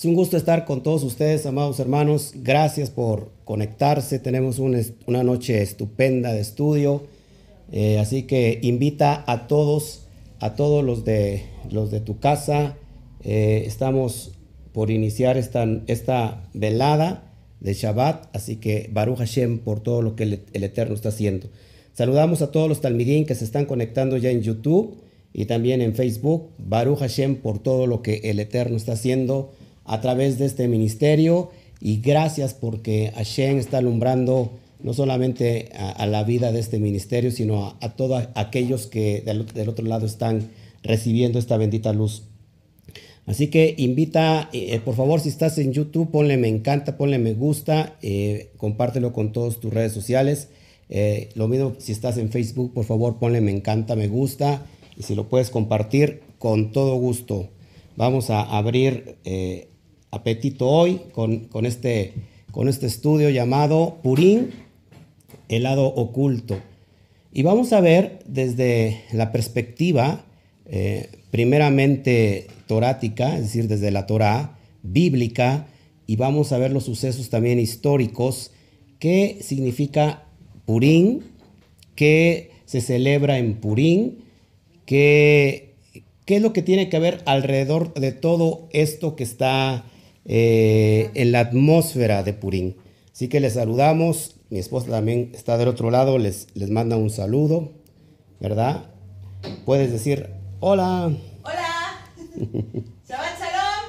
Es un gusto estar con todos ustedes, amados hermanos. Gracias por conectarse. Tenemos una noche estupenda de estudio. Eh, así que invita a todos, a todos los de, los de tu casa. Eh, estamos por iniciar esta, esta velada de Shabbat. Así que Baruch Hashem por todo lo que el, Eterno está haciendo. Saludamos a todos los talmidín que se están conectando ya en YouTube y también en Facebook. Baruch Hashem por todo lo que el Eterno está haciendo a través de este ministerio y gracias porque Hashem está alumbrando no solamente a, la vida de este ministerio, sino a, todos aquellos que del, otro lado están recibiendo esta bendita luz. Así que invita, eh, por favor, si estás en YouTube, ponle me encanta, ponle me gusta, eh, compártelo con todas tus redes sociales. Eh, lo mismo si estás en Facebook, por favor, ponle me encanta, me gusta. Y si lo puedes compartir, con todo gusto. Vamos a abrir apetito hoy con, con, este, con este estudio llamado Purín, el lado oculto. Y vamos a ver desde la perspectiva eh, primeramente torática, es decir, desde la Torá, bíblica, y vamos a ver los sucesos también históricos, qué significa Purín, qué se celebra en Purín, qué, qué es lo que tiene que ver alrededor de todo esto que está eh, en la atmósfera de Purín. Así que les saludamos. Mi esposa también está del otro lado, les, les manda un saludo, ¿verdad? Puedes decir, hola. Hola. Shabbat Shalom.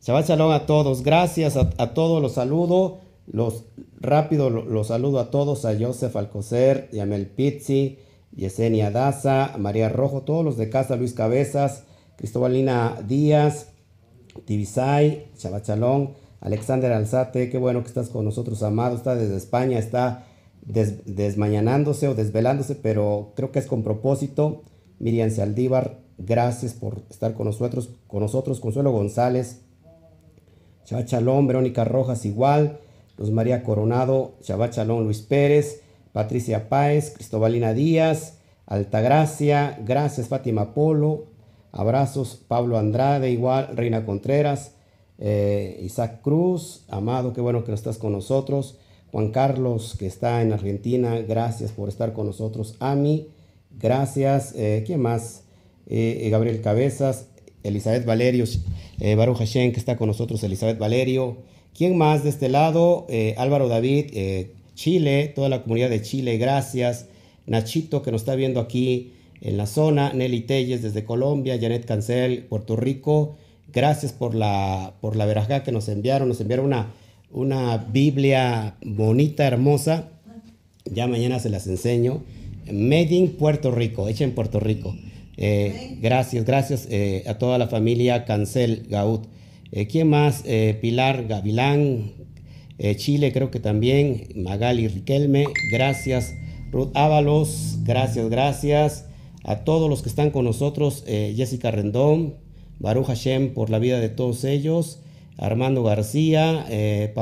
Shabbat Shalom a todos. Gracias a, todos los saludo. Los, rápido los, saludo a todos, a Joseph Alcocer, Yamel Pizzi, Yesenia Daza, María Rojo, todos los de casa, Luis Cabezas, Cristobalina Díaz, Tibisay, Chabachalón, Alexander Alzate, qué bueno que estás con nosotros, amado, está desde España, está desmañanándose o desvelándose, pero creo que es con propósito. Miriam Saldívar, gracias por estar con nosotros, con nosotros, Consuelo González, Chabachalón, Verónica Rojas igual, Luz María Coronado, Chabachalón Luis Pérez, Patricia Páez, Cristobalina Díaz, Altagracia, gracias Fátima Polo, Abrazos, Pablo Andrade, igual, Reina Contreras, eh, Isaac Cruz, Amado, qué bueno que estás con nosotros. Juan Carlos, que está en Argentina, gracias por estar con nosotros. Ami, gracias. Eh, ¿Quién más? Eh, Gabriel Cabezas, Elizabeth Valerio, Baruch Hashem, que está con nosotros, Elizabeth Valerio. ¿Quién más de este lado? Álvaro David, Chile, toda la comunidad de Chile, gracias. Nachito, que nos está viendo aquí en la zona, Nelly Telles desde Colombia, Janet Cancel, Puerto Rico. Gracias por la, por la que nos enviaron. Nos enviaron una, una Biblia bonita, hermosa. Ya mañana se las enseño. Made in Puerto Rico, hecha en Puerto Rico. Eh, gracias, gracias eh, a toda la familia Cancel Gaud. Eh, ¿Quién más? Pilar Gavilán, Chile creo que también. Magali Riquelme, gracias. Ruth Ábalos, gracias, gracias a todos los que están con nosotros, eh, Jessica Rendón, Baruch Hashem por la vida de todos ellos, Armando García, eh,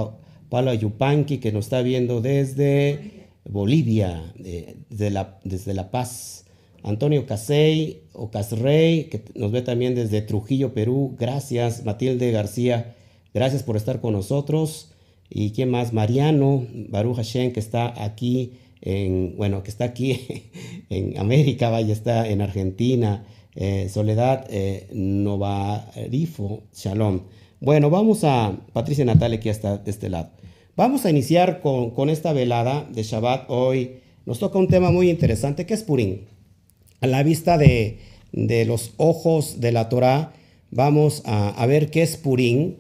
Pablo Ayupanqui que nos está viendo desde Bolivia, desde, la, desde La Paz, Antonio Casey o Casrey, que nos ve también desde Trujillo, Perú, gracias, Matilde García, gracias por estar con nosotros, y quién más, Mariano, Baruch Hashem que está aquí bueno, que está aquí en América, vaya, está en Argentina, eh, Soledad eh, Novarifo, Shalom. Bueno, vamos a, Patricia Natalia aquí está de este lado. Vamos a iniciar con, esta velada de Shabbat hoy. Nos toca un tema muy interesante, que es Purim. A la vista de, los ojos de la Torah, vamos a, ver qué es Purim.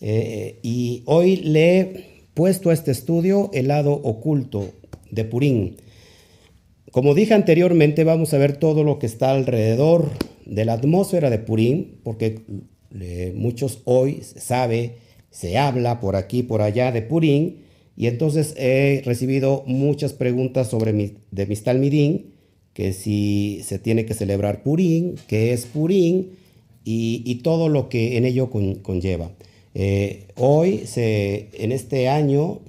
Eh, y hoy le he puesto a este estudio el lado oculto de Purín. Como dije anteriormente, vamos a ver todo lo que está alrededor de la atmósfera de Purín, porque eh, muchos hoy sabe, se habla por aquí, por allá de Purín, y entonces he recibido muchas preguntas sobre mi, de mis talmidín, que si se tiene que celebrar Purín, qué es Purín, y, todo lo que en ello conlleva. Eh, hoy, se, en este año,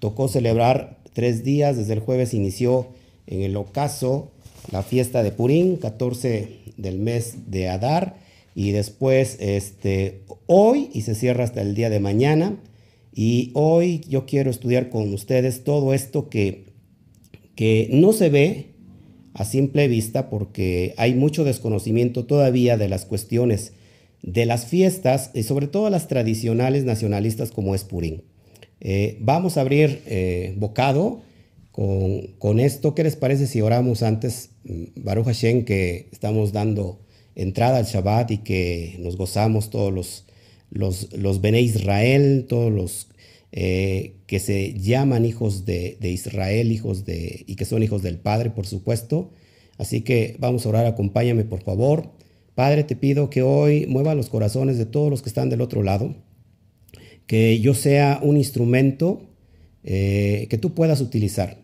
tocó celebrar tres días. Desde el jueves inició en el ocaso la fiesta de Purín, 14 del mes de Adar. y después este, hoy y se cierra hasta el día de mañana. Y hoy yo quiero estudiar con ustedes todo esto que, que no se ve a simple vista porque hay mucho desconocimiento todavía de las cuestiones de las fiestas y sobre todo las tradicionales nacionalistas como es Purim. Eh, vamos a abrir eh, bocado con, esto. ¿Qué les parece si oramos antes, mm, Baruch Hashem, que estamos dando entrada al Shabbat y que nos gozamos todos los, los, los Bene Israel, todos los eh, que se llaman hijos de, de, Israel, hijos de, y que son hijos del Padre, por supuesto. Así que vamos a orar, acompáñame por favor. Padre, te pido que hoy mueva los corazones de todos los que están del otro lado, que yo sea un instrumento eh, que tú puedas utilizar,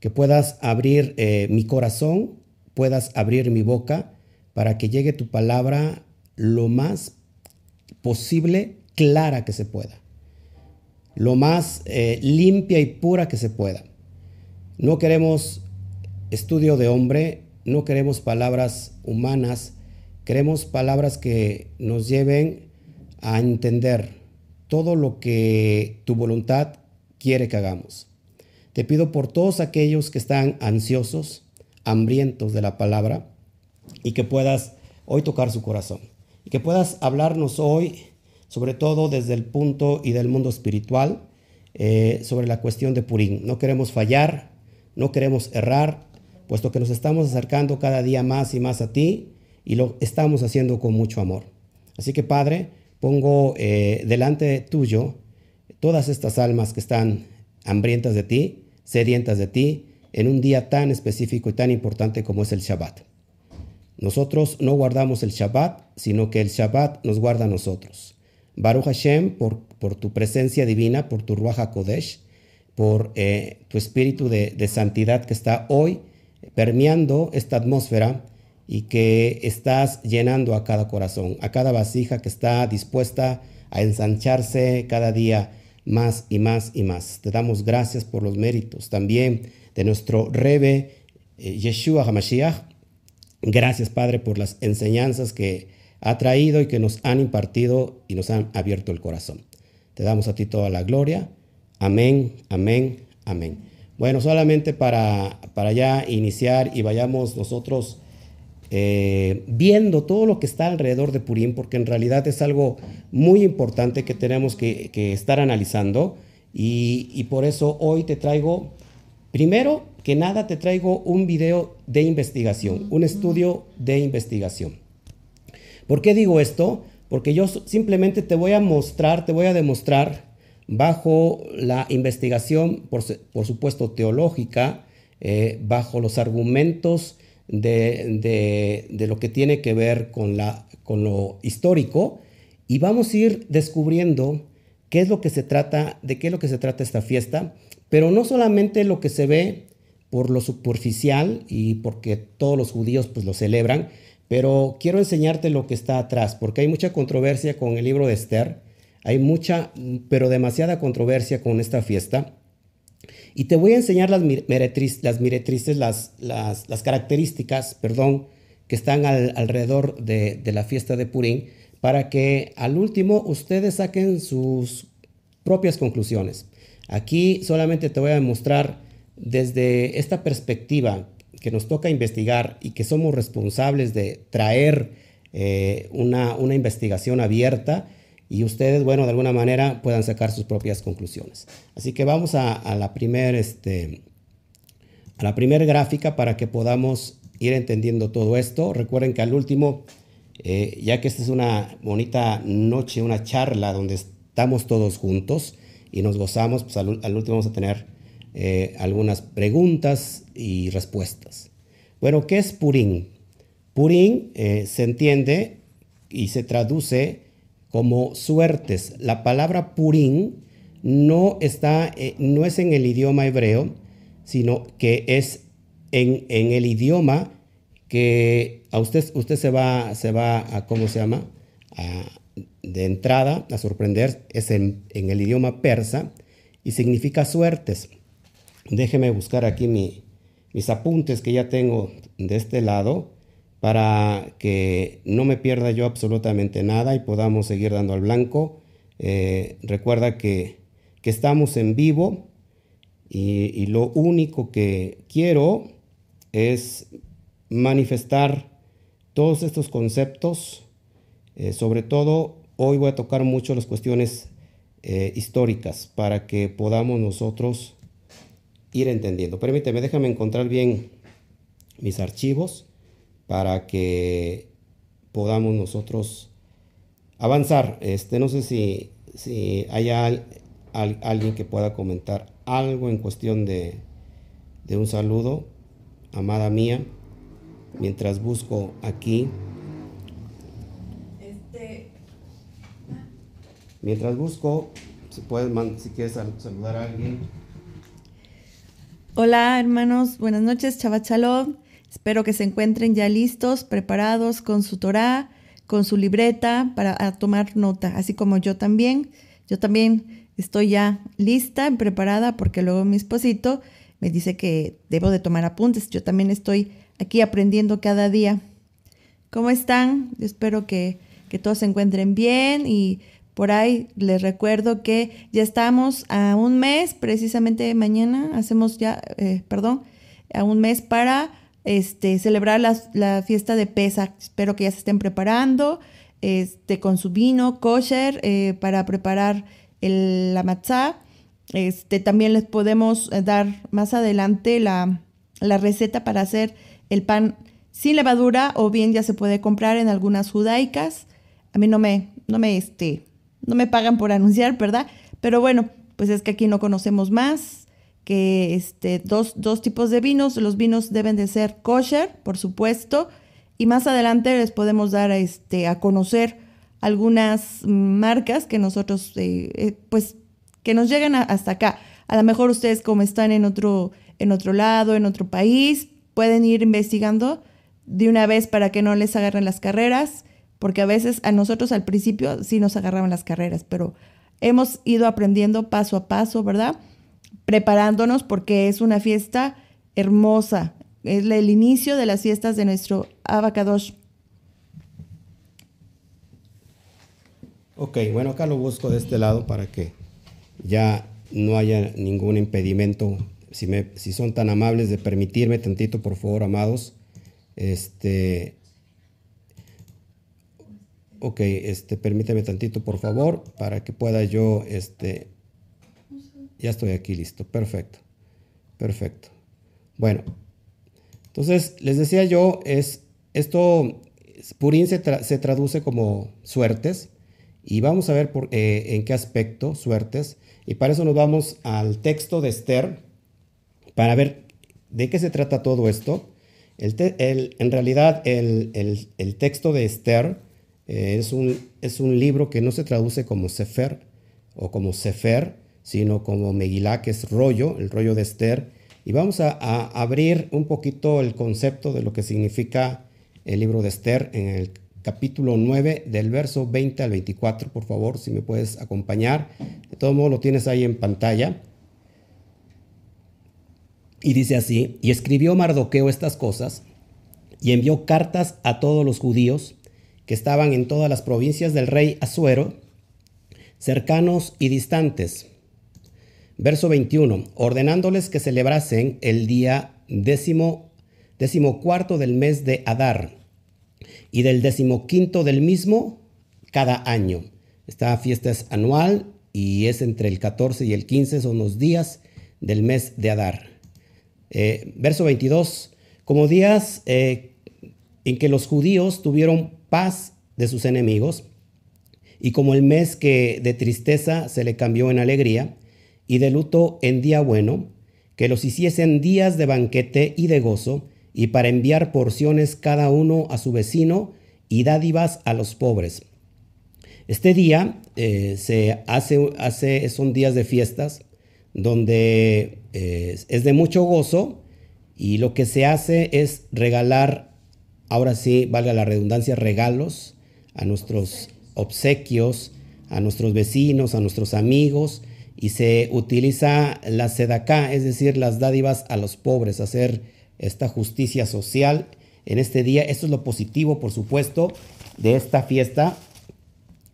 que puedas abrir eh, mi corazón, puedas abrir mi boca para que llegue tu palabra lo más posible clara que se pueda, lo más eh, limpia y pura que se pueda. No queremos estudio de hombre, no queremos palabras humanas, queremos palabras que nos lleven a entender todo lo que tu voluntad quiere que hagamos. Te pido por todos aquellos que están ansiosos, hambrientos de la palabra, y que puedas hoy tocar su corazón y que puedas hablarnos hoy, sobre todo desde el punto y del mundo espiritual, eh, sobre la cuestión de Purín. No queremos fallar, no queremos errar, puesto que nos estamos acercando cada día más y más a ti y lo estamos haciendo con mucho amor. Así que Padre, pongo eh, delante tuyo todas estas almas que están hambrientas de ti, sedientas de ti, en un día tan específico y tan importante como es el Shabbat. Nosotros no guardamos el Shabbat, sino que el Shabbat nos guarda a nosotros. Baruch Hashem, por, tu presencia divina, por tu Ruach HaKodesh, por eh, tu espíritu de santidad que está hoy permeando esta atmósfera y que estás llenando a cada corazón, a cada vasija que está dispuesta a ensancharse cada día más y más y más. Te damos gracias por los méritos también de nuestro Rebe eh, Yeshua HaMashiach, Gracias, Padre, por las enseñanzas que ha traído y que nos han impartido y nos han abierto el corazón. Te damos a ti toda la gloria. Amén, amén, amén. Bueno, solamente para, para ya iniciar y vayamos nosotros eh, viendo todo lo que está alrededor de Purim, porque en realidad es algo muy importante que tenemos que, estar analizando. Y, y por eso hoy te traigo, primero, que nada te traigo un video de investigación, un estudio de investigación. ¿Por qué digo esto? Porque yo simplemente te voy a mostrar, te voy a demostrar bajo la investigación, por, supuesto, teológica, eh, bajo los argumentos de, lo que tiene que ver con, la, con lo histórico, y vamos a ir descubriendo qué es lo que se trata, de qué es lo que se trata esta fiesta, pero no solamente lo que se ve por lo superficial y porque todos los judíos pues lo celebran, pero quiero enseñarte lo que está atrás, porque hay mucha controversia con el libro de Esther, hay mucha, pero demasiada controversia con esta fiesta. Y te voy a enseñar las, meretrices, las, miretrices, las, las, características, perdón, que están alrededor de, la fiesta de Purim, para que al último ustedes saquen sus propias conclusiones. Aquí solamente te voy a demostrar desde esta perspectiva que nos toca investigar y que somos responsables de traer eh, una, investigación abierta y ustedes, bueno, de alguna manera puedan sacar sus propias conclusiones. Así que vamos a, la primera este, gráfica para que podamos ir entendiendo todo esto. Recuerden que al último, eh, ya que esta es una bonita noche, una charla donde estamos todos juntos y nos gozamos, pues al último vamos a tener eh, algunas preguntas y respuestas. Bueno, ¿qué es Purín? Purín eh, se entiende y se traduce como suertes. La palabra Purín no, está, eh, no es en el idioma hebreo, sino que es en, el idioma que a usted, usted se, va, se va a, ¿cómo se llama? de entrada a sorprender, es en, en el idioma persa y significa suertes. Déjeme buscar aquí mis apuntes que ya tengo de este lado para que no me pierda yo absolutamente nada y podamos seguir dando al blanco. Eh, recuerda que, estamos en vivo y, lo único que quiero es manifestar todos estos conceptos. Eh, sobre todo, hoy voy a tocar mucho las cuestiones eh, históricas para que podamos nosotros ir entendiendo. Permíteme, déjame encontrar bien mis archivos para que podamos nosotros avanzar. Este, no sé si, si hay alguien que pueda comentar algo en cuestión de, de un saludo, amada mía, mientras busco aquí. Este... Mientras busco, si puedes, si quieres saludar a alguien. Hola hermanos, buenas noches, Chabat Espero que se encuentren ya listos, preparados con su Torah, con su libreta para tomar nota, así como yo también. Yo también estoy ya lista, preparada, porque luego mi esposito me dice que debo de tomar apuntes. Yo también estoy aquí aprendiendo cada día. ¿Cómo están? espero que, que todos se encuentren bien y por ahí les recuerdo que ya estamos a un mes, precisamente mañana hacemos ya, eh, perdón, a un mes para este, celebrar la, fiesta de Pesach. Espero que ya se estén preparando este, con su vino kosher eh, para preparar el, la matzah. Este, también les podemos eh, dar más adelante la, receta para hacer el pan sin levadura o bien ya se puede comprar en algunas judaicas. A mí no me, no me, este, no me pagan por anunciar, ¿verdad? Pero bueno, pues es que aquí no conocemos más que este, dos, dos tipos de vinos. Los vinos deben de ser kosher, por supuesto, y más adelante les podemos dar este, a conocer algunas marcas que nosotros, eh, eh, pues, que nos llegan hasta acá. A lo mejor ustedes como están en otro, en otro lado, en otro país, pueden ir investigando de una vez para que no les agarren las carreras, porque a veces a nosotros al principio sí nos agarraban las carreras, pero hemos ido aprendiendo paso a paso, ¿verdad? Preparándonos porque es una fiesta hermosa. Es el inicio de las fiestas de nuestro Abacadosh. Ok, bueno, acá lo busco de este lado para que ya no haya ningún impedimento. Si, me, si son tan amables de permitirme tantito, por favor, amados. Este. Ok, este, permíteme tantito, por favor, para que pueda yo este, ya estoy aquí listo. Perfecto. Perfecto. Bueno, entonces les decía yo, es, esto, Purín se, traduce como suertes y vamos a ver por, eh, en qué aspecto suertes. Y para eso nos vamos al texto de Esther para ver de qué se trata todo esto. El en realidad el, texto de Esther eh, es, un, es un libro que no se traduce como Sefer o como Sefer, sino como Megilá, que es rollo, el rollo de Esther. Y vamos a, abrir un poquito el concepto de lo que significa el libro de Esther en el capítulo 9 del verso 20 al 24, por favor, si me puedes acompañar. De todo modo lo tienes ahí en pantalla. Y dice así, y escribió Mardoqueo estas cosas, y envió cartas a todos los judíos que estaban en todas las provincias del rey Asuero, cercanos y distantes, Verso 21, ordenándoles que celebrasen el día décimo, cuarto del mes de Adar y del decimoquinto del mismo cada año. Esta fiesta es anual y es entre el 14 y el 15, son los días del mes de Adar. Eh, verso 22, como días eh, en que los judíos tuvieron paz de sus enemigos, y como el mes que de tristeza se le cambió en alegría, y de luto en día bueno, que los hiciesen días de banquete y de gozo, y para enviar porciones cada uno a su vecino y dádivas a los pobres. Este día eh, se hace, hace, son días de fiestas, donde eh, es de mucho gozo, y lo que se hace es regalar, ahora sí, valga la redundancia, regalos a nuestros obsequios, a nuestros vecinos, a nuestros amigos, y se utiliza la sedacá, es decir, las dádivas a los pobres, hacer esta justicia social en este día. Esto es lo positivo, por supuesto, de esta fiesta.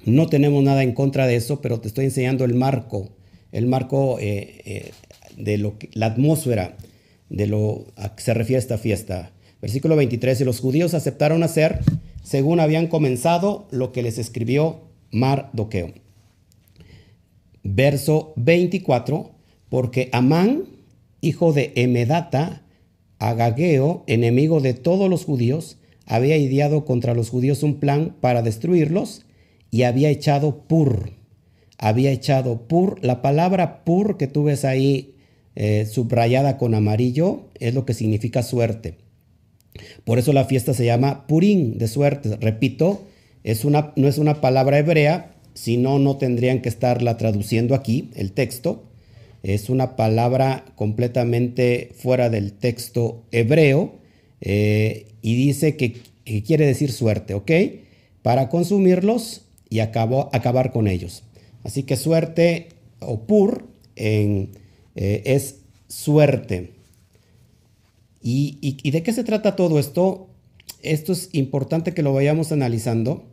No tenemos nada en contra de eso, pero te estoy enseñando el marco, el marco eh, eh, de lo la atmósfera de lo a que se refiere esta fiesta. Versículo 23, y los judíos aceptaron hacer según habían comenzado lo que les escribió Mardoqueo. Verso 24, porque Amán, hijo de Emedata, Agageo, enemigo de todos los judíos, había ideado contra los judíos un plan para destruirlos y había echado pur. Había echado pur. La palabra pur que tú ves ahí eh, subrayada con amarillo es lo que significa suerte. Por eso la fiesta se llama Purín, de suerte. Repito, es una, no es una palabra hebrea, si no, no tendrían que estarla traduciendo aquí, el texto. Es una palabra completamente fuera del texto hebreo eh, y dice que, quiere decir suerte, ¿ok? Para consumirlos y acabar con ellos. Así que suerte o pur en, eh, es suerte. ¿Y, de qué se trata todo esto? Esto es importante que lo vayamos analizando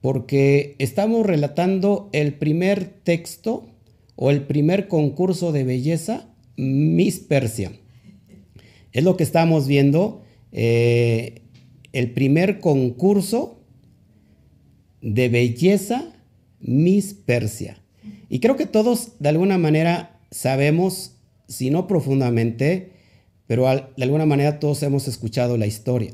porque estamos relatando el primer texto o el primer concurso de belleza Miss Persia. Es lo que estamos viendo, eh, el primer concurso de belleza Miss Persia. Y creo que todos de alguna manera sabemos, si no profundamente, pero de alguna manera todos hemos escuchado la historia.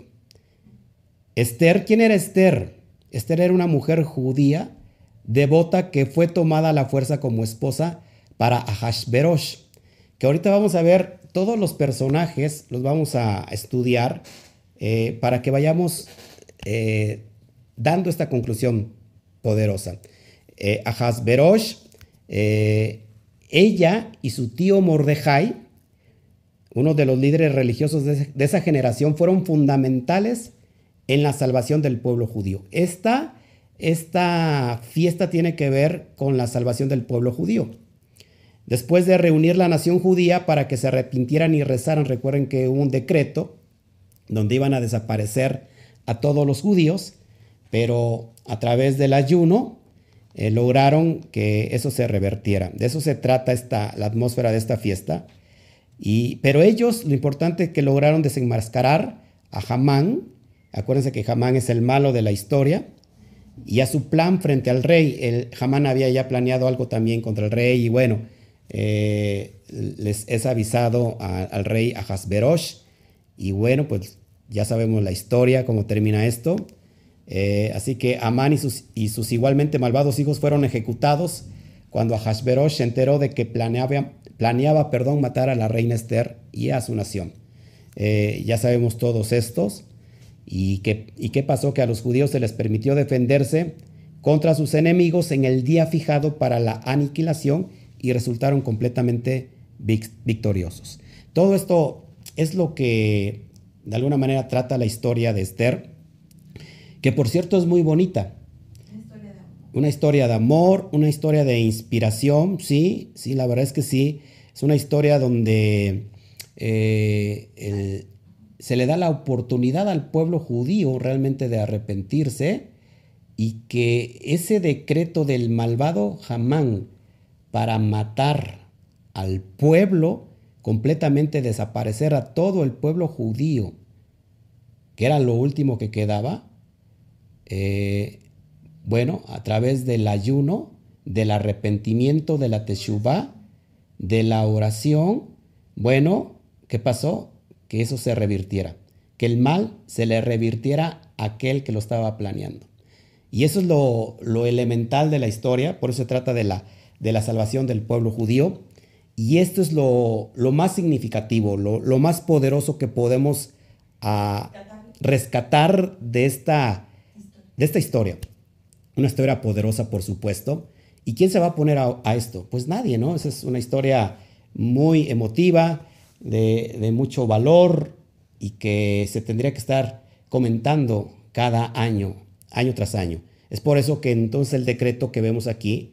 Esther, ¿quién era Esther? Esther era una mujer judía devota que fue tomada a la fuerza como esposa para Ahashverosh. Que ahorita vamos a ver todos los personajes, los vamos a estudiar eh, para que vayamos eh, dando esta conclusión poderosa. Eh, Ahashverosh, ella y su tío Mordejai, uno de los líderes religiosos de, esa generación, fueron fundamentales en la salvación del pueblo judío. Esta, esta fiesta tiene que ver con la salvación del pueblo judío. Después de reunir la nación judía para que se arrepintieran y rezaran, recuerden que hubo un decreto donde iban a desaparecer a todos los judíos, pero a través del ayuno eh, lograron que eso se revertiera. De eso se trata esta, la atmósfera de esta fiesta pero ellos, lo importante es que lograron desenmascarar a Hamán, acuérdense que Hamán es el malo de la historia, y a su plan frente al rey. El, había ya planeado algo también contra el rey, y bueno, eh, les es avisado al rey Ahasverosh, y bueno, pues ya sabemos la historia, cómo termina esto. Eh, así que Amán y sus, igualmente malvados hijos fueron ejecutados cuando Ahasverosh se enteró de que planeaba, planeaba perdón, matar a la reina Esther y a su nación. Eh, ya sabemos todos estos. ¿Y qué, ¿Y qué pasó? Que a los judíos se les permitió defenderse contra sus enemigos en el día fijado para la aniquilación y resultaron completamente victoriosos. Todo esto es lo que de alguna manera trata la historia de Esther, que por cierto es muy bonita. Una historia de amor, una historia de inspiración, sí, sí, la verdad es que sí. Es una historia donde eh, se le da la oportunidad al pueblo judío realmente de arrepentirse y que ese decreto del malvado Hamán para matar al pueblo, completamente desaparecer a todo el pueblo judío, que era lo último que quedaba, eh, bueno, a través del ayuno, del arrepentimiento, de la teshuvah, de la oración, bueno, ¿qué pasó? Que eso se revirtiera, que el mal se le revirtiera a aquel que lo estaba planeando. Y eso es lo, elemental de la historia, por eso se trata de la, de la salvación del pueblo judío. Y esto es lo, más significativo, lo, más poderoso que podemos ah, rescatar de esta, de esta historia. Una historia poderosa, por supuesto. ¿Y quién se va a poner a, esto? Pues nadie, ¿no? Esa es una historia muy emotiva, de, mucho valor y que se tendría que estar comentando cada año, año tras año. Es por eso que entonces el decreto que vemos aquí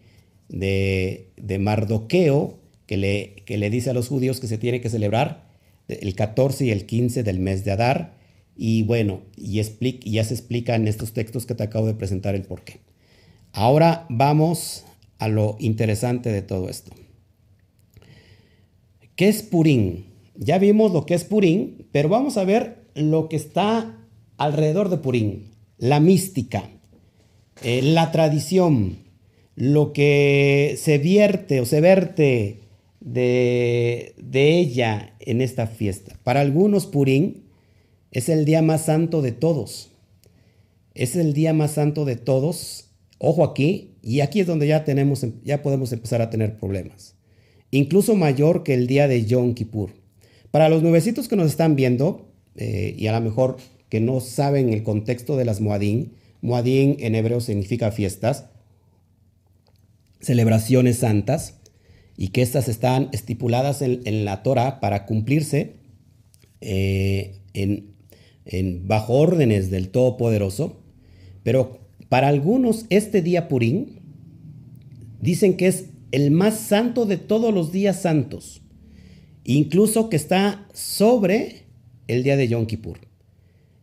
de, Mardoqueo, que le, que le dice a los judíos que se tiene que celebrar el 14 y el 15 del mes de Adar, y bueno, y, y ya se explica en estos textos que te acabo de presentar el porqué. Ahora vamos a lo interesante de todo esto. ¿Qué es Purín? Ya vimos lo que es Purín, pero vamos a ver lo que está alrededor de Purín, la mística, eh, la tradición, lo que se vierte o se verte de, de ella en esta fiesta. Para algunos Purín es el día más santo de todos. Es el día más santo de todos. Ojo aquí, y aquí es donde ya tenemos, ya podemos empezar a tener problemas. Incluso mayor que el día de Yom Kippur. Para los nuevecitos que nos están viendo, eh, y a lo mejor que no saben el contexto de las Moadín, Moadín en hebreo significa fiestas, celebraciones santas, y que estas están estipuladas en, la Torah para cumplirse eh, en, bajo órdenes del Todopoderoso, pero para algunos este día Purín dicen que es el más santo de todos los días santos, incluso que está sobre el día de Yom Kippur.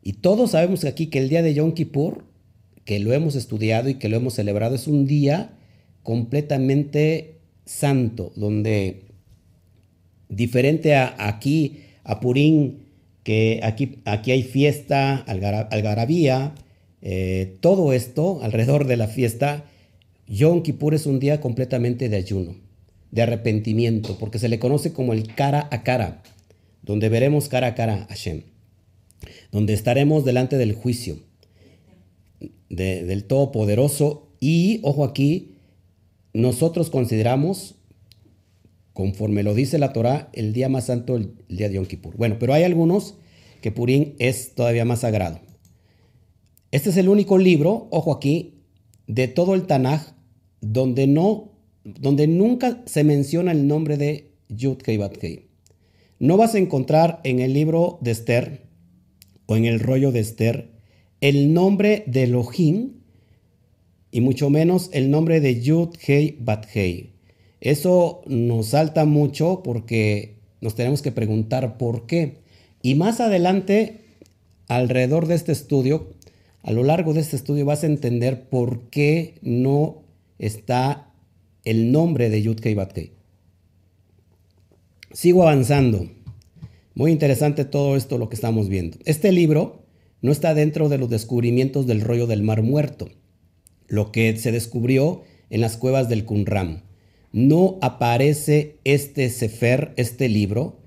Y todos sabemos aquí que el día de Yom Kippur, que lo hemos estudiado y que lo hemos celebrado, es un día completamente santo, donde diferente a aquí, a Purín, que aquí, aquí hay fiesta, algarabía, eh, todo esto alrededor de la fiesta, Yom Kippur es un día completamente de ayuno, de arrepentimiento, porque se le conoce como el cara a cara, donde veremos cara a cara a Hashem, donde estaremos delante del juicio del Todopoderoso y, ojo aquí, nosotros consideramos, conforme lo dice la Torah, el día más santo, el, día de Yom Kippur. Bueno, pero hay algunos que Purín es todavía más sagrado. Este es el único libro, ojo aquí, de todo el Tanaj donde no, donde nunca se menciona el nombre de Yud Kei Bat No vas a encontrar en el libro de Esther o en el rollo de Esther el nombre de Elohim y mucho menos el nombre de Yud Hei Bat Eso nos salta mucho porque nos tenemos que preguntar por qué. Y más adelante, alrededor de este estudio, a lo largo de este estudio vas a entender por qué no está el nombre de Yudkei Batkei. Sigo avanzando. Muy interesante todo esto lo que estamos viendo. Este libro no está dentro de los descubrimientos del rollo del Mar Muerto, lo que se descubrió en las cuevas del Qumran. No aparece este Sefer, este libro,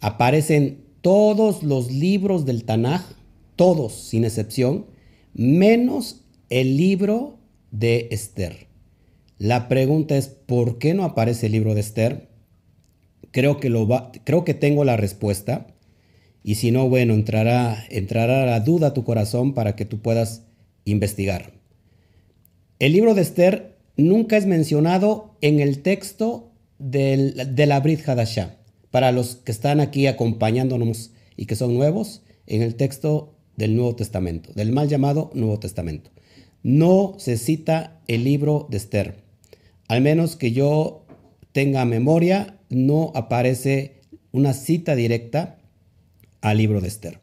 aparecen todos los libros del Tanaj, todos sin excepción, menos el libro de Esther. La pregunta es, ¿por qué no aparece el libro de Esther? Creo que, lo creo que tengo la respuesta. Y si no, bueno, entrará, entrará la duda a tu corazón para que tú puedas investigar. El libro de Esther nunca es mencionado en el texto de la Brit Hadashah. Para los que están aquí acompañándonos y que son nuevos, en el texto del Nuevo Testamento, del mal llamado Nuevo Testamento. No se cita el libro de Esther. Al menos que yo tenga memoria, no aparece una cita directa al libro de Esther.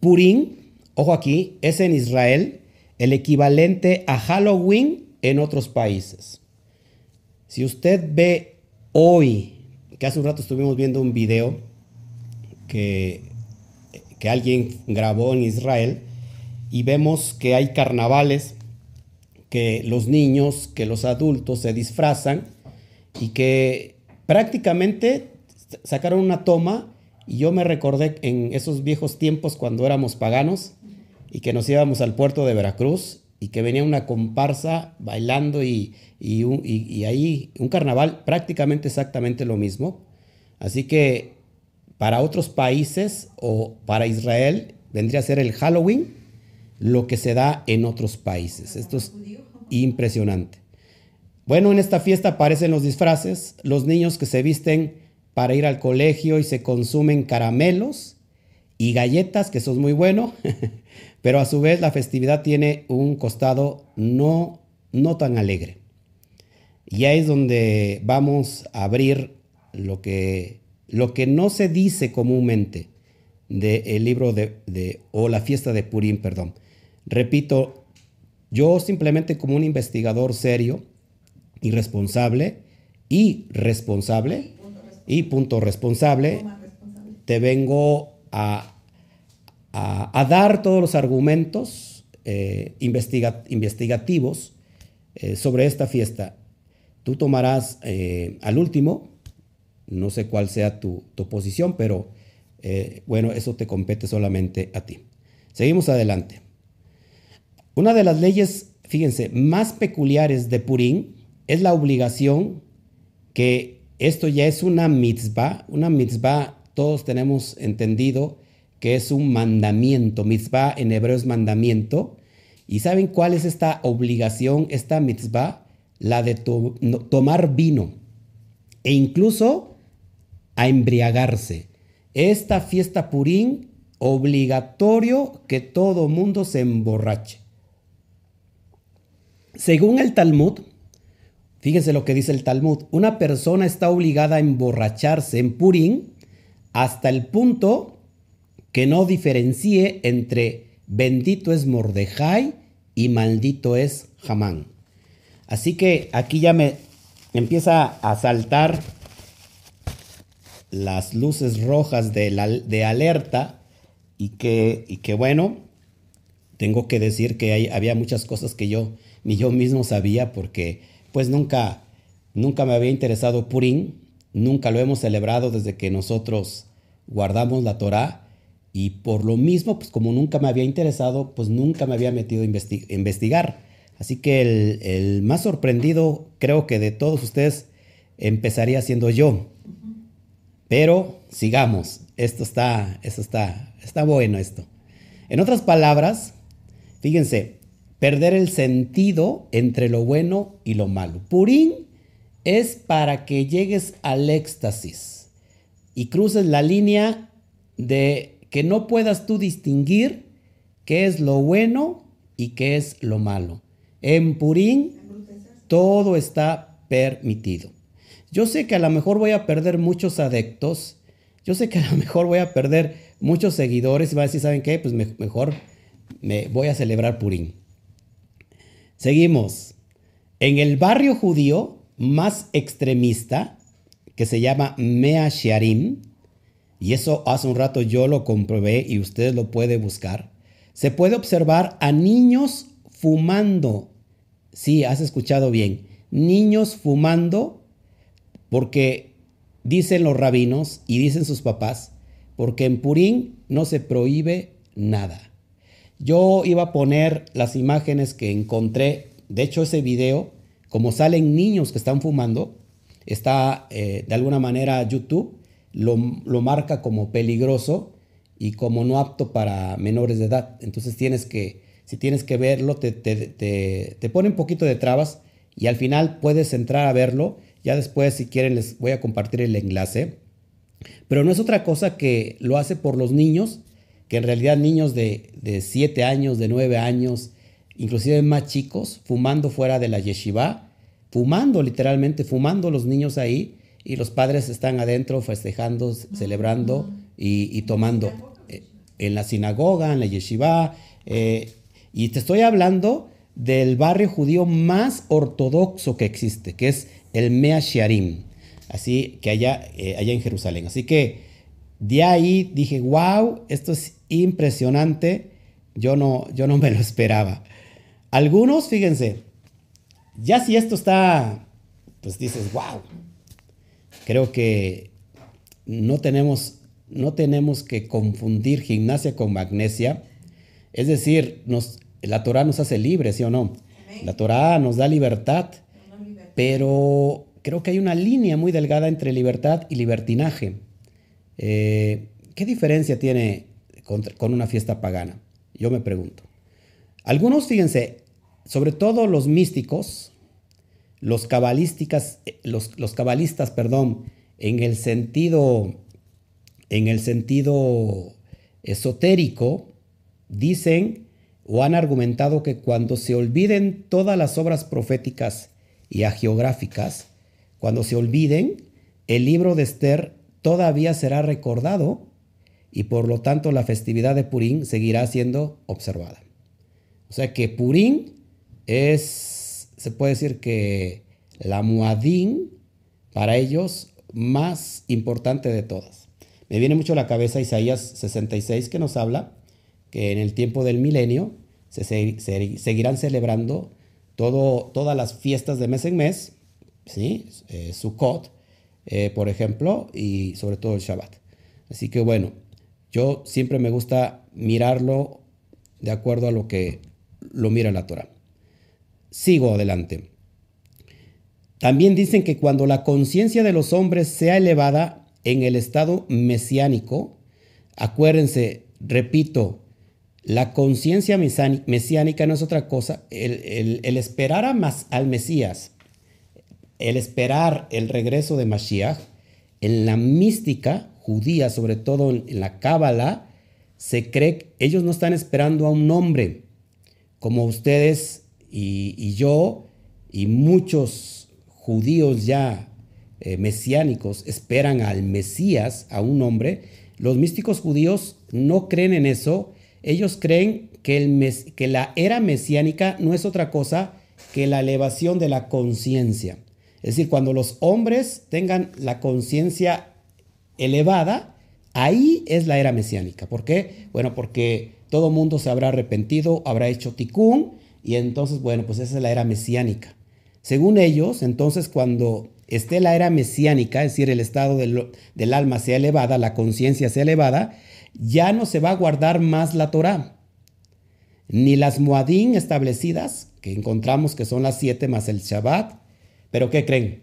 Purim, ojo aquí, es en Israel el equivalente a Halloween en otros países. Si usted ve hoy, que hace un rato estuvimos viendo un video que que alguien grabó en Israel y vemos que hay carnavales, que los niños, que los adultos se disfrazan y que prácticamente sacaron una toma y yo me recordé en esos viejos tiempos cuando éramos paganos y que nos íbamos al puerto de Veracruz y que venía una comparsa bailando y, y ahí un carnaval prácticamente exactamente lo mismo. Así que para otros países o para Israel vendría a ser el Halloween, lo que se da en otros países. Esto es impresionante. Bueno, en esta fiesta aparecen los disfraces, los niños que se visten para ir al colegio y se consumen caramelos y galletas, que eso es muy bueno, pero a su vez la festividad tiene un costado no, no tan alegre. Y ahí es donde vamos a abrir lo que lo que no se dice comúnmente del libro de, o la fiesta de Purim, perdón. Repito, yo simplemente como un investigador serio y responsable, y responsable, y punto responsable, te vengo a, a, dar todos los argumentos eh, investigativos eh, sobre esta fiesta. Tú tomarás eh, al último, no sé cuál sea tu, posición, pero bueno, eso te compete solamente a ti. Seguimos adelante. Una de las leyes, fíjense, más peculiares de Purim es la obligación que esto ya es una mitzvah. Una mitzvah, todos tenemos entendido que es un mandamiento. Mitzvah en hebreo es mandamiento. ¿Y saben cuál es esta obligación, esta mitzvah? La de tomar vino e incluso a embriagarse. Esta fiesta Purim, obligatorio que todo mundo se emborrache. Según el Talmud, fíjense lo que dice el Talmud, una persona está obligada a emborracharse en Purim hasta el punto que no diferencie entre bendito es Mordejai y maldito es Hamán. Así que aquí ya me empieza a saltar las luces rojas de, de alerta y que, y que, bueno, tengo que decir que había muchas cosas que yo ni yo mismo sabía porque pues nunca, nunca me había interesado Purim, nunca lo hemos celebrado desde que nosotros guardamos la Torah y por lo mismo, pues como nunca me había interesado, pues nunca me había metido a investigar. Así que el, más sorprendido creo que de todos ustedes empezaría siendo yo. Pero sigamos, esto está, esto está, está bueno esto. En otras palabras, fíjense, perder el sentido entre lo bueno y lo malo. Purín es para que llegues al éxtasis y cruces la línea de que no puedas tú distinguir qué es lo bueno y qué es lo malo. En Purín todo está permitido. Yo sé que a lo mejor voy a perder muchos adeptos, yo sé que a lo mejor voy a perder muchos seguidores y va a decir, ¿saben qué? Pues mejor me voy a celebrar Purín. Seguimos. En el barrio judío más extremista, que se llama Mea Shearim, y eso hace un rato yo lo comprobé y ustedes lo pueden buscar, se puede observar a niños fumando. Sí, has escuchado bien. Niños fumando porque dicen los rabinos y dicen sus papás, porque en Purín no se prohíbe nada. Yo iba a poner las imágenes que encontré, de hecho ese video, como salen niños que están fumando, está eh, de alguna manera YouTube lo, marca como peligroso y como no apto para menores de edad. Entonces tienes que, si tienes que verlo, te, te, pone un poquito de trabas y al final puedes entrar a verlo. Ya después, si quieren, les voy a compartir el enlace. Pero no es otra cosa que lo hace por los niños, que en realidad niños de, de 7 años, de 9 años, inclusive más chicos, fumando fuera de la yeshiva, fumando literalmente, fumando los niños ahí y los padres están adentro festejando, celebrando y, tomando eh, en la sinagoga, en la yeshiva. Eh, y te estoy hablando del barrio judío más ortodoxo que existe, que es el Mea Shearim, así que allá, eh, allá en Jerusalén. Así que de ahí dije, wow, esto es impresionante. Yo no, yo no me lo esperaba. Algunos, fíjense, ya si esto está, pues dices, wow, creo que no tenemos, no tenemos que confundir gimnasia con magnesia. Es decir, nos, la Torah nos hace libres, ¿sí o no? La Torah nos da libertad, pero creo que hay una línea muy delgada entre libertad y libertinaje. Eh, ¿Qué diferencia tiene con, una fiesta pagana? Yo me pregunto. Algunos, fíjense, sobre todo los místicos, los cabalísticas, eh, los, los cabalistas, perdón, en el sentido, en el sentido esotérico, dicen o han argumentado que cuando se olviden todas las obras proféticas y agiográficas, cuando se olviden, el libro de Esther todavía será recordado y por lo tanto la festividad de Purim seguirá siendo observada. O sea que Purim es, se puede decir que la Muadín para ellos más importante de todas. Me viene mucho a la cabeza Isaías 66 que nos habla que en el tiempo del milenio se, seguirán celebrando todo, todas las fiestas de mes en mes, ¿sí? Eh, Sukkot, eh, por ejemplo, y sobre todo el Shabbat. Así que bueno, yo siempre me gusta mirarlo de acuerdo a lo que lo mira la Torah. Sigo adelante. También dicen que cuando la conciencia de los hombres sea elevada en el estado mesiánico, acuérdense, repito, la conciencia mesiánica no es otra cosa, el, esperar al Mesías, el esperar el regreso de Mashiach, en la mística judía, sobre todo en la Cábala, se cree que ellos no están esperando a un hombre, como ustedes y, yo y muchos judíos ya eh, mesiánicos esperan al Mesías, a un hombre. Los místicos judíos no creen en eso. Ellos creen que, la era mesiánica no es otra cosa que la elevación de la conciencia. Es decir, cuando los hombres tengan la conciencia elevada, ahí es la era mesiánica. ¿Por qué? Bueno, porque todo mundo se habrá arrepentido, habrá hecho tikkun, y entonces, bueno, pues esa es la era mesiánica. Según ellos, entonces cuando esté la era mesiánica, es decir, el estado del, alma sea elevada, la conciencia sea elevada, ya no se va a guardar más la Torah, ni las muadín establecidas, que encontramos que son las siete más el Shabbat, pero ¿qué creen?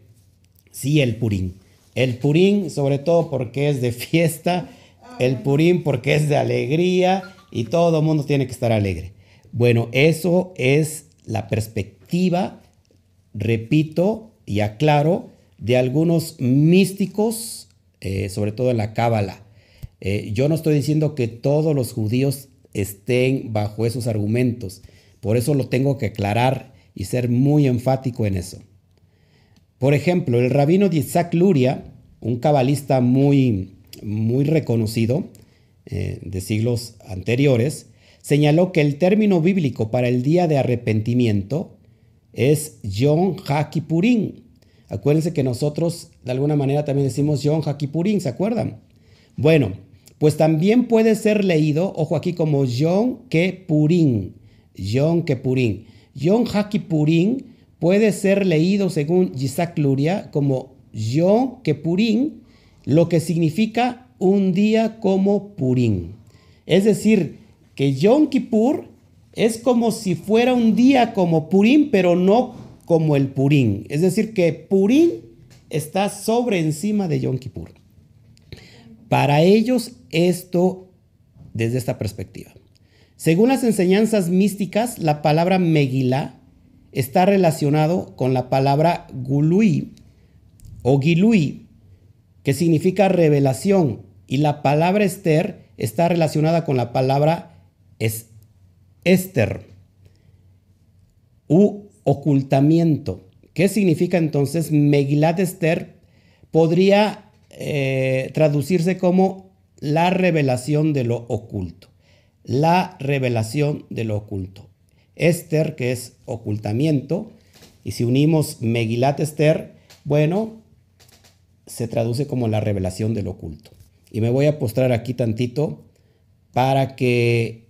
Sí, el Purín. El Purín, sobre todo porque es de fiesta, el Purín porque es de alegría y todo el mundo tiene que estar alegre. Bueno, eso es la perspectiva, repito y aclaro, de algunos místicos, eh, sobre todo en la Cábala. Eh, yo no estoy diciendo que todos los judíos estén bajo esos argumentos, por eso lo tengo que aclarar y ser muy enfático en eso. Por ejemplo, el rabino Isaac Luria, un cabalista muy, muy reconocido eh, de siglos anteriores, señaló que el término bíblico para el día de arrepentimiento es Yom HaKippurim. Acuérdense que nosotros de alguna manera también decimos Yom HaKippurim, ¿se acuerdan? Bueno, pues también puede ser leído, ojo aquí, como Yom Keppurim. Yom Keppurim. Yom HaKippurim puede ser leído según Isaac Luria como Yom Keppurim, lo que significa un día como Purim. Es decir, que Yom Kippur es como si fuera un día como Purim, pero no como el Purim. Es decir, que Purim está sobre encima de Yom Kippur. Para ellos esto desde esta perspectiva. Según las enseñanzas místicas, la palabra Megillah está relacionado con la palabra Gului o Gilui, que significa revelación, y la palabra Esther está relacionada con la palabra es Esther u ocultamiento. ¿Qué significa entonces Megilat Esther? Podría eh, traducirse como la revelación de lo oculto. La revelación de lo oculto. Esther, que es ocultamiento, y si unimos Megilat Esther, bueno, se traduce como la revelación de lo oculto. Y me voy a postrar aquí tantito para que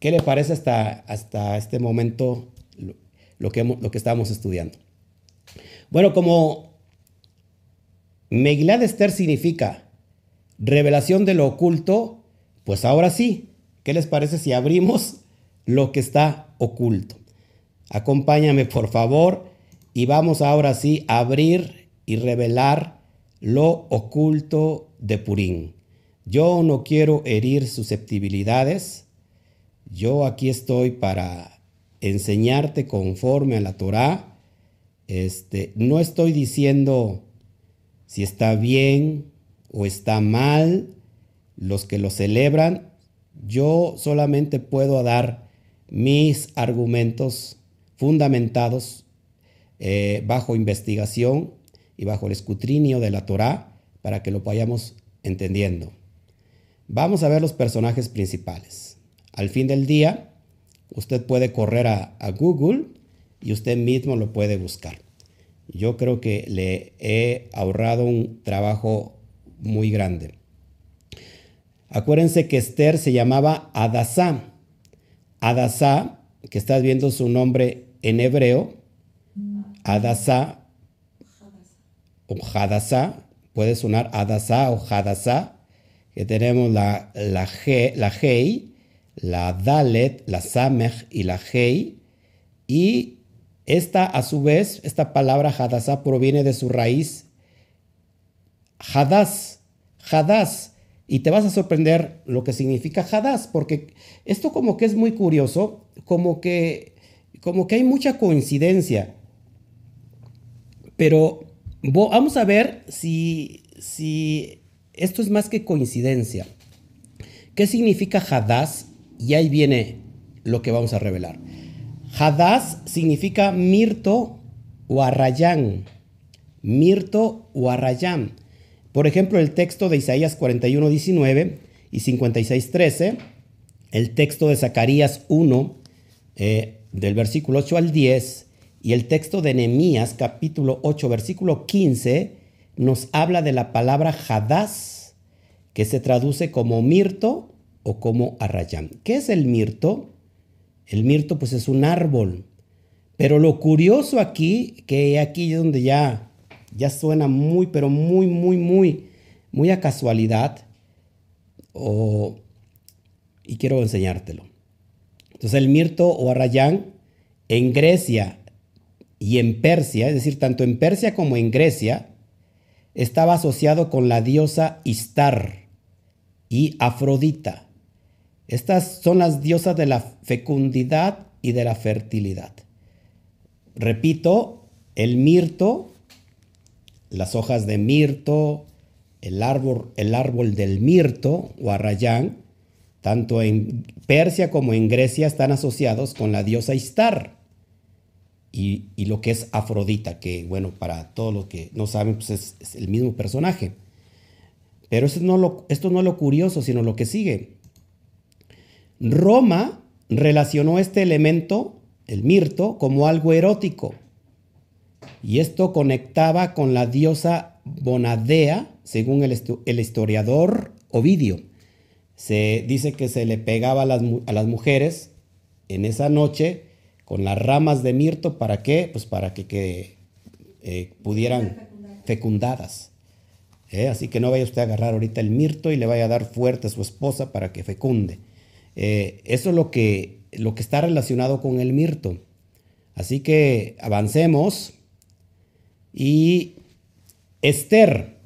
¿Qué le parece hasta, hasta este momento lo, que, lo que estábamos estudiando? Bueno, como Megilad Esther significa revelación de lo oculto, pues ahora sí, ¿qué les parece si abrimos lo que está oculto? Acompáñame por favor y vamos ahora sí a abrir y revelar lo oculto de Purín. Yo no quiero herir susceptibilidades, yo aquí estoy para enseñarte conforme a la Torah. Este, no estoy diciendo si está bien o está mal los que lo celebran. Yo solamente puedo dar mis argumentos fundamentados eh, bajo investigación y bajo el escrutinio de la Torah para que lo vayamos entendiendo. Vamos a ver los personajes principales. Al fin del día, usted puede correr a, a Google y usted mismo lo puede buscar. Yo creo que le he ahorrado un trabajo muy grande. Acuérdense que Esther se llamaba Adasá. Adasá, que estás viendo su nombre en hebreo, Adasá o Hadasá, puede sonar Adasá o Hadasá, que tenemos la, la, la Hei, la Dalet, la Samech y la Hei, y esta a su vez, esta palabra Hadasá proviene de su raíz Hadas, Hadas, y te vas a sorprender lo que significa Hadas, porque esto como que es muy curioso, como que, como que hay mucha coincidencia. Pero vamos a ver si, si esto es más que coincidencia. ¿Qué significa Hadas? Y ahí viene lo que vamos a revelar. Hadas significa mirto o arrayán. Mirto o arrayán. Por ejemplo, el texto de Isaías 41, 19 y 56, 13, el texto de Zacarías 1, eh, del versículo 8 al 10, y el texto de Nehemías capítulo 8, versículo 15, nos habla de la palabra Hadás, que se traduce como mirto o como arrayán. ¿Qué es el mirto? El mirto pues es un árbol. Pero lo curioso aquí, que aquí es donde ya ya suena muy, pero muy, muy, muy, muy a casualidad. y quiero enseñártelo. Entonces el mirto o arrayán en Grecia y en Persia, es decir, tanto en Persia como en Grecia, estaba asociado con la diosa Istar y Afrodita. Estas son las diosas de la fecundidad y de la fertilidad. Repito, el mirto las hojas de mirto, el árbol, el árbol del mirto o arrayán, tanto en Persia como en Grecia están asociados con la diosa Istar y, lo que es Afrodita, que bueno, para todos los que no saben, pues es, el mismo personaje. Pero no, esto no es lo curioso, sino lo que sigue. Roma relacionó este elemento, el mirto, como algo erótico y esto conectaba con la diosa Bonadea, según el, historiador Ovidio. Se dice que se le pegaba a las, mujeres en esa noche con las ramas de mirto, ¿para qué? Pues para que, eh, pudieran fecundadas. ¿eh? Así que no vaya usted a agarrar ahorita el mirto y le vaya a dar fuerte a su esposa para que fecunde. Eh, eso es lo que, lo que está relacionado con el mirto. Así que avancemos. Y Esther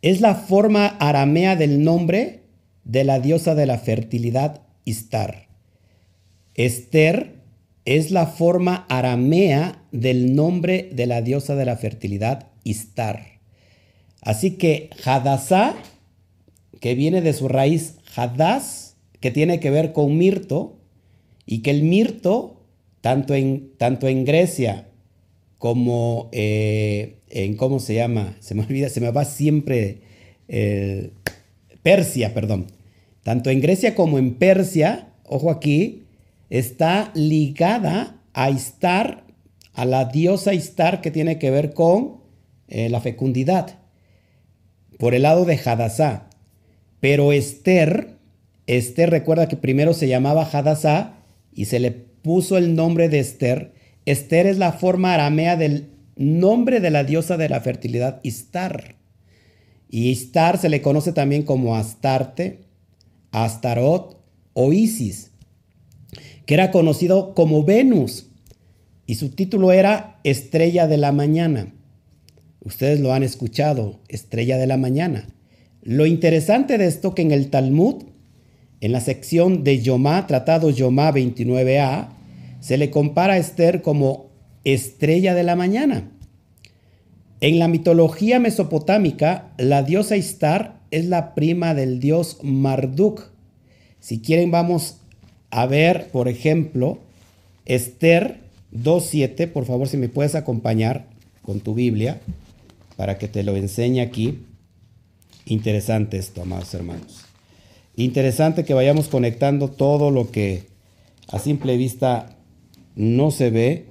es la forma aramea del nombre de la diosa de la fertilidad Istar. Esther es la forma aramea del nombre de la diosa de la fertilidad Istar. Así que Hadassah, que viene de su raíz Hadass, que tiene que ver con mirto, y que el mirto, tanto en, tanto en Grecia como eh, en, ¿cómo se llama? Se me olvida, se me va siempre Persia, perdón. Tanto en Grecia como en Persia, ojo aquí, está ligada a Istar, a la diosa Istar que tiene que ver con eh, la fecundidad, por el lado de Hadassah. Pero Esther, Esther recuerda que primero se llamaba Hadassah y se le puso el nombre de Esther Esther es la forma aramea del nombre de la diosa de la fertilidad, Istar. Y Istar se le conoce también como Astarte, Astarot o Isis, que era conocido como Venus. Y su título era Estrella de la Mañana. Ustedes lo han escuchado, Estrella de la Mañana. Lo interesante de esto que en el Talmud, en la sección de Yomá, tratado Yomá 29a, se le compara a Esther como estrella de la mañana. En la mitología mesopotámica, la diosa Istar es la prima del dios Marduk. Si quieren, vamos a ver, por ejemplo, Esther 2.7. Por favor, si me puedes acompañar con tu Biblia para que te lo enseñe aquí. Interesante esto, amados hermanos. Interesante que vayamos conectando todo lo que a simple vista no se ve.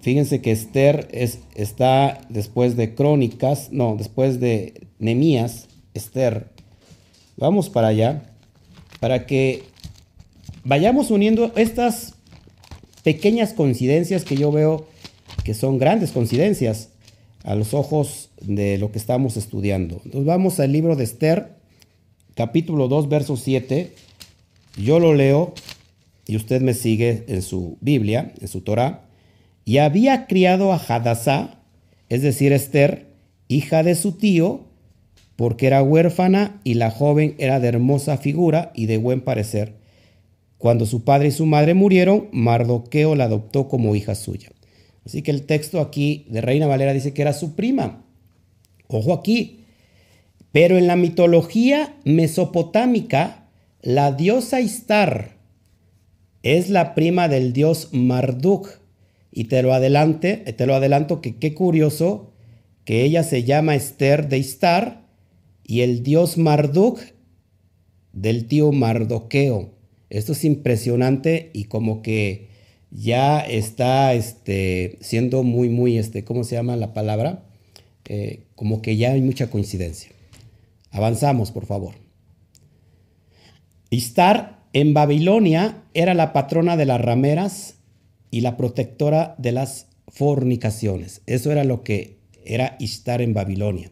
Fíjense que Esther es, está después de Crónicas, no, después de Nemías, Esther. Vamos para allá, para que vayamos uniendo estas pequeñas coincidencias que yo veo que son grandes coincidencias a los ojos de lo que estamos estudiando. Entonces vamos al libro de Esther, capítulo 2, verso 7. Yo lo leo y usted me sigue en su Biblia, en su Torah. Y había criado a Hadassah, es decir, Esther, hija de su tío, porque era huérfana y la joven era de hermosa figura y de buen parecer. Cuando su padre y su madre murieron, Mardoqueo la adoptó como hija suya. Así que el texto aquí de Reina Valera dice que era su prima. Ojo aquí. Pero en la mitología mesopotámica, la diosa Istar es la prima del dios Marduk. Y te lo, adelante, te lo adelanto que qué curioso que ella se llama Esther de Istar y el dios Marduk del tío Mardoqueo. Esto es impresionante y como que ya está este, siendo muy, muy, este, ¿cómo se llama la palabra? Eh, como que ya hay mucha coincidencia. Avanzamos, por favor. Istar en Babilonia era la patrona de las rameras y la protectora de las fornicaciones. Eso era lo que era Istar en Babilonia.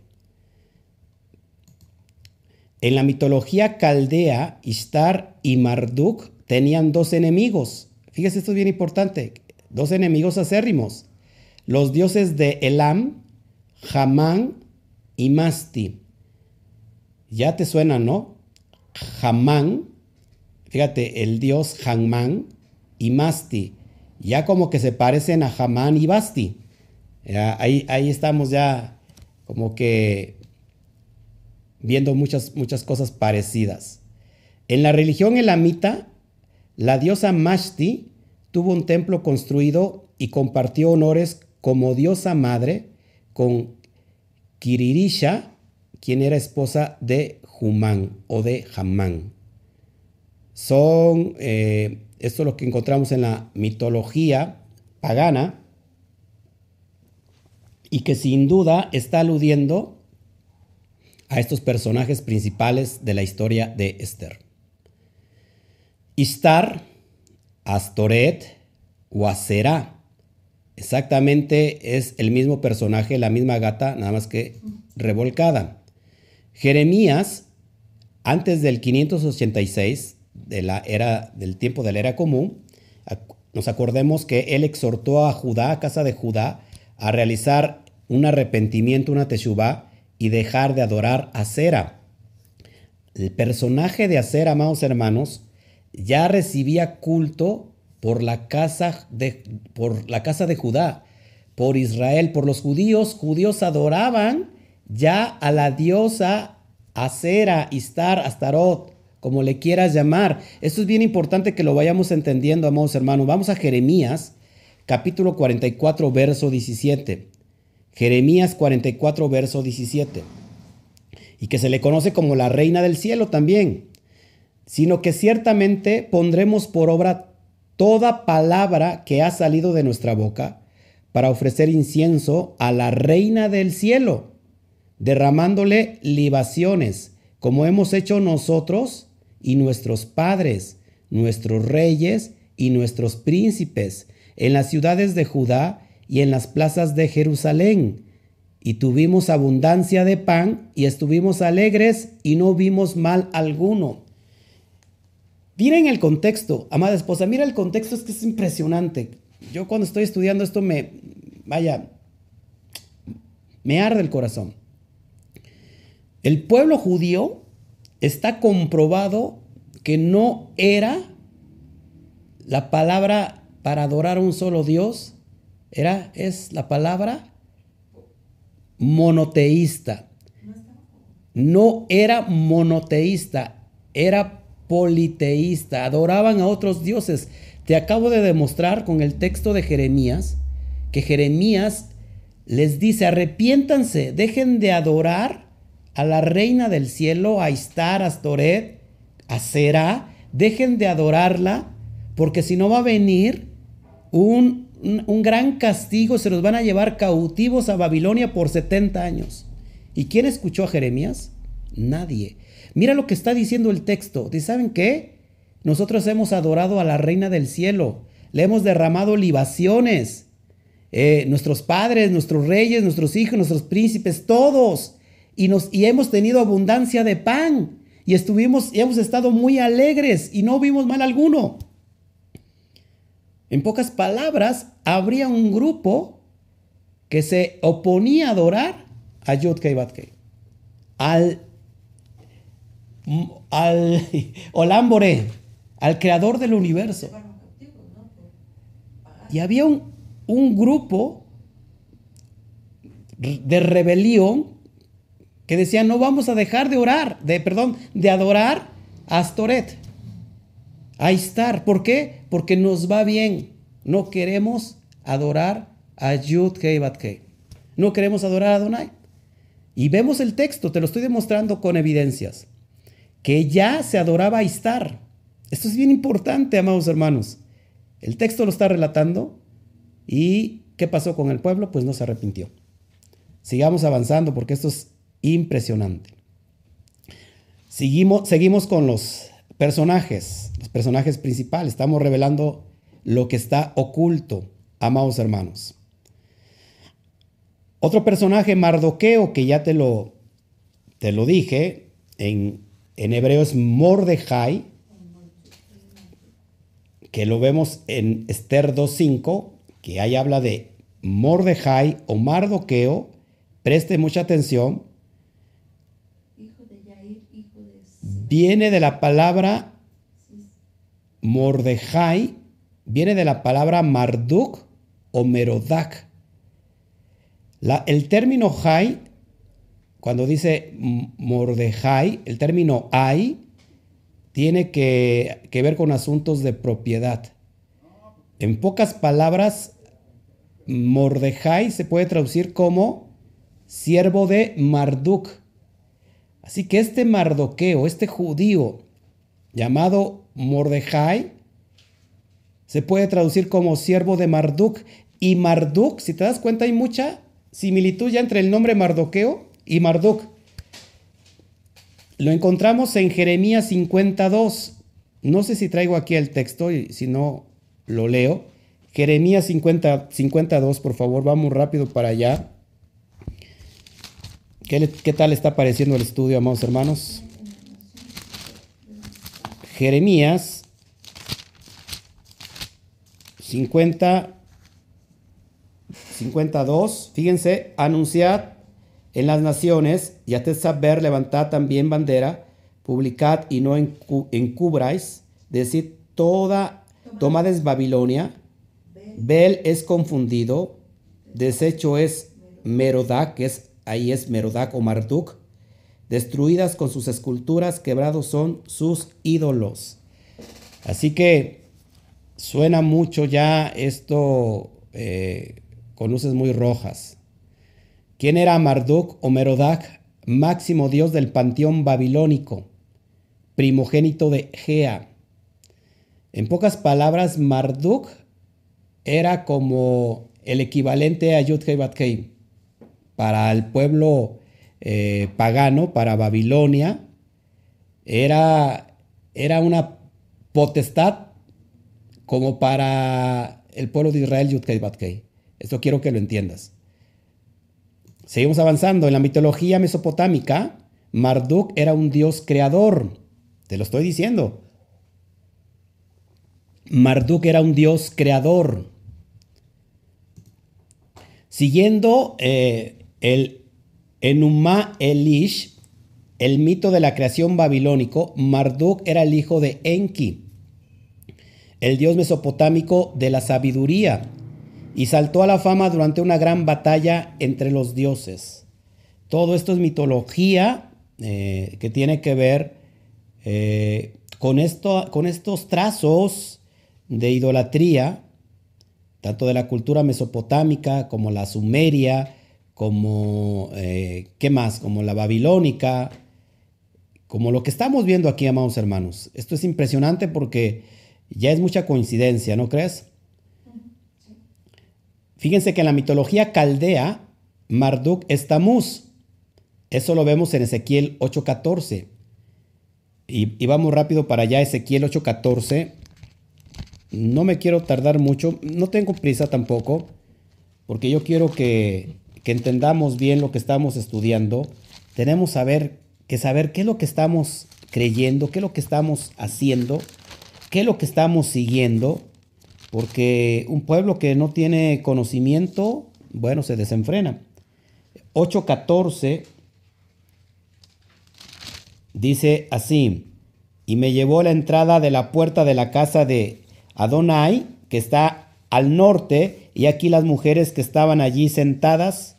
En la mitología caldea, Istar y Marduk tenían dos enemigos. Fíjese, esto es bien importante. Dos enemigos acérrimos. Los dioses de Elam, Hamán y Masti. Ya te suena, ¿no? Hamán, fíjate, el dios Hamán y Masti. Ya como que se parecen a Hamán y Basti. ahí, ahí estamos ya como que viendo muchas, muchas cosas parecidas. En la religión elamita, la diosa Mashti tuvo un templo construido y compartió honores como diosa madre con Kiririsha, quien era esposa de Humán o de Hamán. Son, eh, esto es lo que encontramos en la mitología pagana y que sin duda está aludiendo a estos personajes principales de la historia de Esther. Istar, Astoret o Aserá. Exactamente es el mismo personaje, la misma gata, nada más que revolcada. Jeremías, antes del 586 de la era, del tiempo de la era común, nos acordemos que él exhortó a Judá, a casa de Judá, a realizar un arrepentimiento, una teshuvah, y dejar de adorar a Cera. El personaje de Acera, amados hermanos, ya recibía culto por la casa de, por la casa de Judá, por Israel, por los judíos. Judíos adoraban ya a la diosa Acera, Istar, Astarot, como le quieras llamar. Esto es bien importante que lo vayamos entendiendo, amados hermanos. Vamos a Jeremías, capítulo 44, verso 17. Jeremías 44, verso 17. Y que se le conoce como la reina del cielo también. Sino que ciertamente pondremos por obra toda palabra que ha salido de nuestra boca para ofrecer incienso a la reina del cielo, derramándole libaciones, como hemos hecho nosotros y nuestros padres, nuestros reyes y nuestros príncipes, en las ciudades de Judá y en las plazas de Jerusalén. Y tuvimos abundancia de pan y estuvimos alegres y no vimos mal alguno. Miren el contexto, amada esposa, mira el contexto, es que es impresionante. Yo cuando estoy estudiando esto me, vaya, me arde el corazón. El pueblo judío está comprobado que no era la palabra para adorar a un solo Dios, era, es la palabra monoteísta. No era monoteísta, era politeísta. Adoraban a otros dioses. Te acabo de demostrar con el texto de Jeremías que Jeremías les dice, arrepiéntanse, dejen de adorar a la reina del cielo, a Istar, a Astoret, Acera, dejen de adorarla, porque si no va a venir un, un, un gran castigo, se los van a llevar cautivos a Babilonia por 70 años. ¿Y quién escuchó a Jeremías? Nadie. Mira lo que está diciendo el texto. ¿Saben qué? Nosotros hemos adorado a la reina del cielo, le hemos derramado libaciones. Eh, nuestros padres, nuestros reyes, nuestros hijos, nuestros príncipes, todos. Y, nos, y hemos tenido abundancia de pan. Y estuvimos, y hemos estado muy alegres y no vimos mal alguno. En pocas palabras, habría un grupo que se oponía a adorar a Yud Kei al, al Olam Boré, al creador del universo. Y había un, un grupo de rebelión que decía no vamos a dejar de orar, de perdón, de adorar a Astoret, a. ¿Por qué? Porque nos va bien. No queremos adorar a Yud Kei Bat Kei. No queremos adorar a Adonai. Y vemos el texto, te lo estoy demostrando con evidencias, que ya se adoraba a Istar. Esto es bien importante, amados hermanos. El texto lo está relatando y ¿qué pasó con el pueblo? Pues no se arrepintió. Sigamos avanzando porque esto es impresionante. Seguimos, seguimos con los personajes, los personajes principales. Estamos revelando lo que está oculto, amados hermanos. Otro personaje, Mardoqueo, que ya te lo, te lo dije, en, en hebreo es Mordejai, que lo vemos en Esther 2.5, que ahí habla de Mordejai o Mardoqueo. Preste mucha atención. Viene de la palabra Mordejai, viene de la palabra Marduk o Merodak el término Jai, cuando dice Mordejai, el término Ai tiene que, que ver con asuntos de propiedad. En pocas palabras, Mordejai se puede traducir como siervo de Marduk. Así que este mardoqueo, este judío llamado Mordejai, se puede traducir como siervo de Marduk. Y Marduk, si te das cuenta, hay mucha similitud ya entre el nombre Mardoqueo y Marduk. Lo encontramos en Jeremías 52. No sé si traigo aquí el texto y si no lo leo. Jeremías 50, 52, por favor, vamos rápido para allá. ¿Qué, ¿Qué, tal está pareciendo el estudio, amados hermanos? Jeremías 50, 52, fíjense, anunciad en las naciones y haced saber, levantad también bandera, publicad y no encubráis, decid toda, tomad es Babilonia, Bel es confundido, desecho es Merodac, que es, ahí es Merodac o Marduk, destruidas con sus esculturas, quebrados son sus ídolos. Así que suena mucho ya esto eh, con luces muy rojas. ¿Quién era Marduk o Merodac, máximo dios del panteón babilónico, primogénito de Gea? En pocas palabras, Marduk era como el equivalente a yud para el pueblo eh, pagano, para Babilonia. Era, era una potestad como para el pueblo de Israel, yud esto quiero que lo entiendas. Seguimos avanzando. En la mitología mesopotámica, Marduk era un dios creador. Te lo estoy diciendo. Marduk era un dios creador. Siguiendo eh, el Enuma Elish, el mito de la creación babilónico, Marduk era el hijo de Enki, el dios mesopotámico de la sabiduría y saltó a la fama durante una gran batalla entre los dioses. Todo esto es mitología eh, que tiene que ver eh, con, esto, con estos trazos de idolatría, tanto de la cultura mesopotámica como la sumeria, como, eh, ¿qué más? Como la babilónica, como lo que estamos viendo aquí, amados hermanos. Esto es impresionante porque ya es mucha coincidencia, ¿no crees? Fíjense que en la mitología caldea, Marduk es Tamuz. Eso lo vemos en Ezequiel 8:14. Y, y, vamos rápido para allá, Ezequiel 8:14. No me quiero tardar mucho, no tengo prisa tampoco, porque yo quiero que, que entendamos bien lo que estamos estudiando. Tenemos saber, que saber qué es lo que estamos creyendo, qué es lo que estamos haciendo, qué es lo que estamos siguiendo porque un pueblo que no tiene conocimiento, bueno, se desenfrena. 8.14 dice así, y me llevó a la entrada de la puerta de la casa de Adonai, que está al norte, y aquí las mujeres que estaban allí sentadas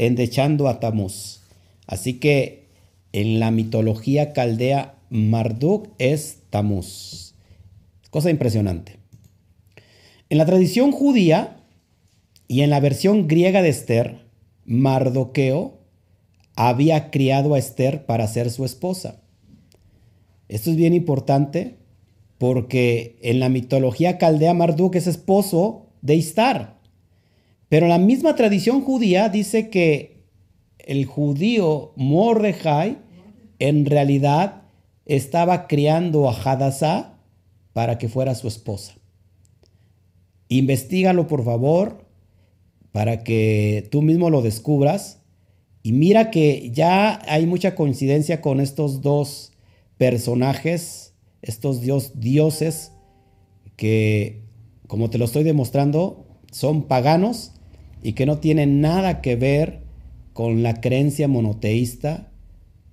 endechando a Tamuz. Así que en la mitología caldea, Marduk es Tamuz. Cosa impresionante. En la tradición judía y en la versión griega de Esther, Mardoqueo había criado a Esther para ser su esposa. Esto es bien importante porque en la mitología caldea Marduk es esposo de Istar. Pero la misma tradición judía dice que el judío Mordejai en realidad estaba criando a Hadassah para que fuera su esposa. Investígalo por favor para que tú mismo lo descubras. Y mira que ya hay mucha coincidencia con estos dos personajes, estos dios, dioses que, como te lo estoy demostrando, son paganos y que no tienen nada que ver con la creencia monoteísta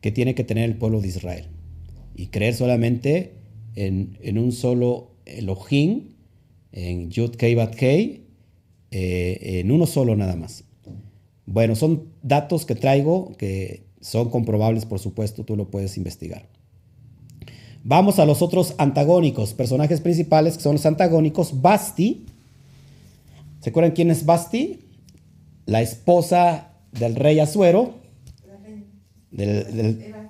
que tiene que tener el pueblo de Israel. Y creer solamente en, en un solo Elohim en Yud Kei Bat Kei, eh, en uno solo nada más. Bueno, son datos que traigo que son comprobables, por supuesto, tú lo puedes investigar. Vamos a los otros antagónicos, personajes principales que son los antagónicos. Basti, ¿se acuerdan quién es Basti? La esposa del rey Azuero.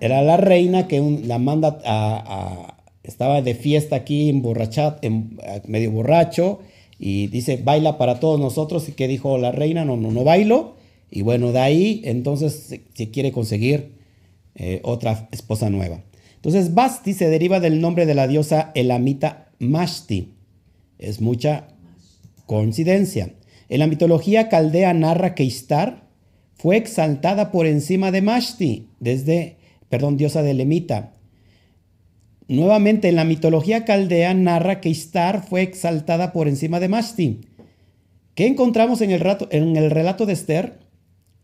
era la reina que la manda a estaba de fiesta aquí, emborrachado, en, medio borracho, y dice, baila para todos nosotros. ¿Y qué dijo la reina? No, no, no bailo. Y bueno, de ahí entonces se, quiere conseguir eh, otra esposa nueva. Entonces, Basti se deriva del nombre de la diosa elamita Mashti. Es mucha coincidencia. En la mitología caldea narra que Istar fue exaltada por encima de Mashti, desde, perdón, diosa de Lemita, Nuevamente, en la mitología caldea narra que Istar fue exaltada por encima de Mashti. ¿Qué encontramos en el, relato de Esther?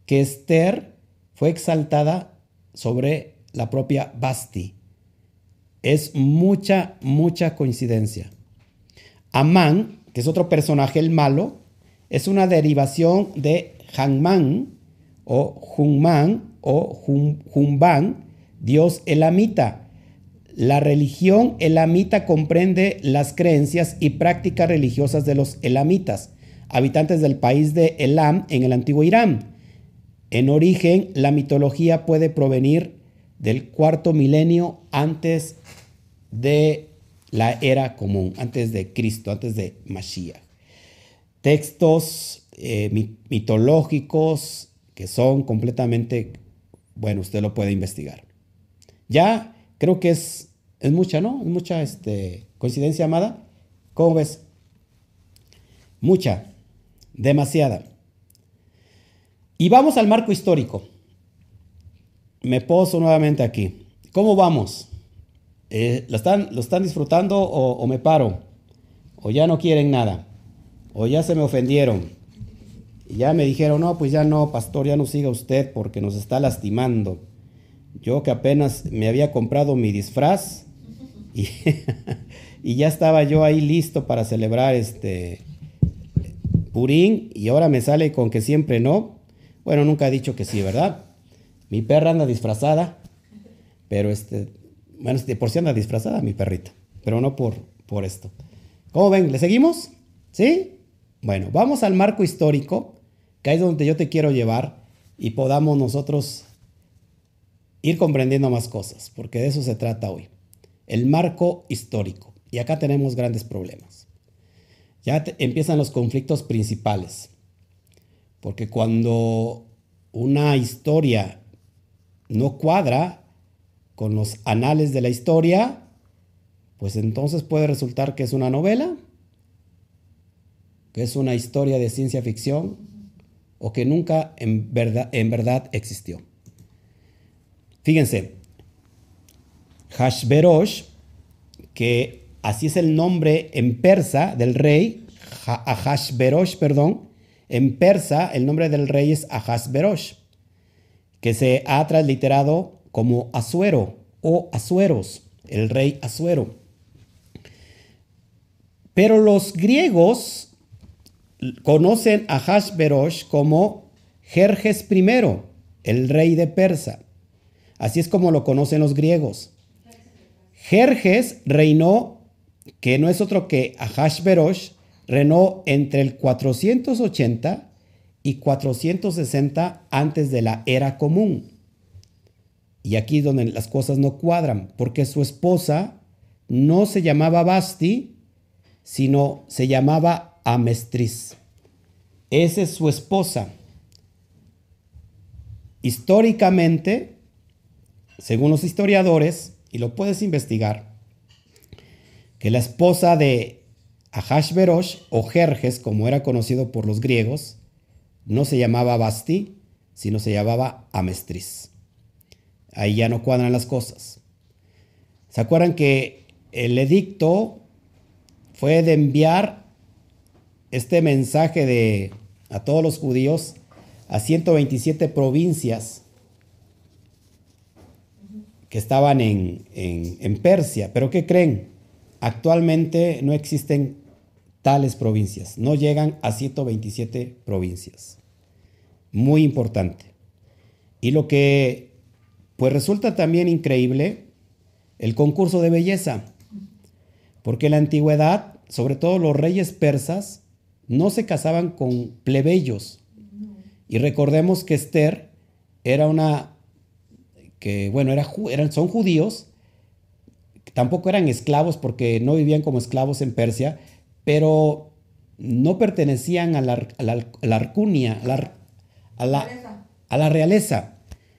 Que Esther fue exaltada sobre la propia Basti. Es mucha, mucha coincidencia. Amán, que es otro personaje, el malo, es una derivación de Hangman o Hunman o Humban, dios elamita la religión elamita comprende las creencias y prácticas religiosas de los elamitas, habitantes del país de Elam en el antiguo Irán. En origen, la mitología puede provenir del cuarto milenio antes de la era común, antes de Cristo, antes de Mashiach. Textos eh, mitológicos que son completamente, bueno, usted lo puede investigar. Ya Creo que es, es mucha, ¿no? Es mucha este, coincidencia, amada. ¿Cómo ves? Mucha, demasiada. Y vamos al marco histórico. Me poso nuevamente aquí. ¿Cómo vamos? Eh, ¿lo, están, ¿Lo están disfrutando o, o me paro? ¿O ya no quieren nada? ¿O ya se me ofendieron? Ya me dijeron, no, pues ya no, pastor, ya no siga usted porque nos está lastimando. Yo que apenas me había comprado mi disfraz y, y ya estaba yo ahí listo para celebrar este Purín y ahora me sale con que siempre no. Bueno, nunca he dicho que sí, ¿verdad? Mi perra anda disfrazada, pero este, bueno, este, por si anda disfrazada mi perrita, pero no por, por esto. ¿Cómo ven? ¿Le seguimos? ¿Sí? Bueno, vamos al marco histórico, que es donde yo te quiero llevar y podamos nosotros ir comprendiendo más cosas, porque de eso se trata hoy. El marco histórico. Y acá tenemos grandes problemas. Ya empiezan los conflictos principales. Porque cuando una historia no cuadra con los anales de la historia, pues entonces puede resultar que es una novela, que es una historia de ciencia ficción o que nunca en verdad, en verdad existió. Fíjense, Hashverosh, que así es el nombre en persa del rey, Hashverosh, perdón, en persa el nombre del rey es Ahasverosh, que se ha transliterado como Asuero o Asueros, el rey Asuero. Pero los griegos conocen a Hashverosh como Jerjes I, el rey de Persa. Así es como lo conocen los griegos. Jerjes reinó, que no es otro que Ahasverosh, reinó entre el 480 y 460 antes de la era común. Y aquí es donde las cosas no cuadran, porque su esposa no se llamaba Basti, sino se llamaba Amestris. Esa es su esposa. Históricamente, según los historiadores, y lo puedes investigar, que la esposa de Ahashverosh o Jerjes, como era conocido por los griegos, no se llamaba Basti, sino se llamaba Amestris. Ahí ya no cuadran las cosas. ¿Se acuerdan que el edicto fue de enviar este mensaje de, a todos los judíos a 127 provincias que estaban en, en Persia? ¿Pero qué creen? Actualmente no existen tales provincias. No llegan a 127 provincias. Muy importante. Y lo que pues resulta también increíble, el concurso de belleza. Porque en la antigüedad, sobre todo los reyes persas, no se casaban con plebeyos. Y recordemos que Esther era una, que bueno, era, eran, son judíos, tampoco eran esclavos porque no vivían como esclavos en Persia, pero no pertenecían a la, a la, arcunia, a la, a, la, a la realeza.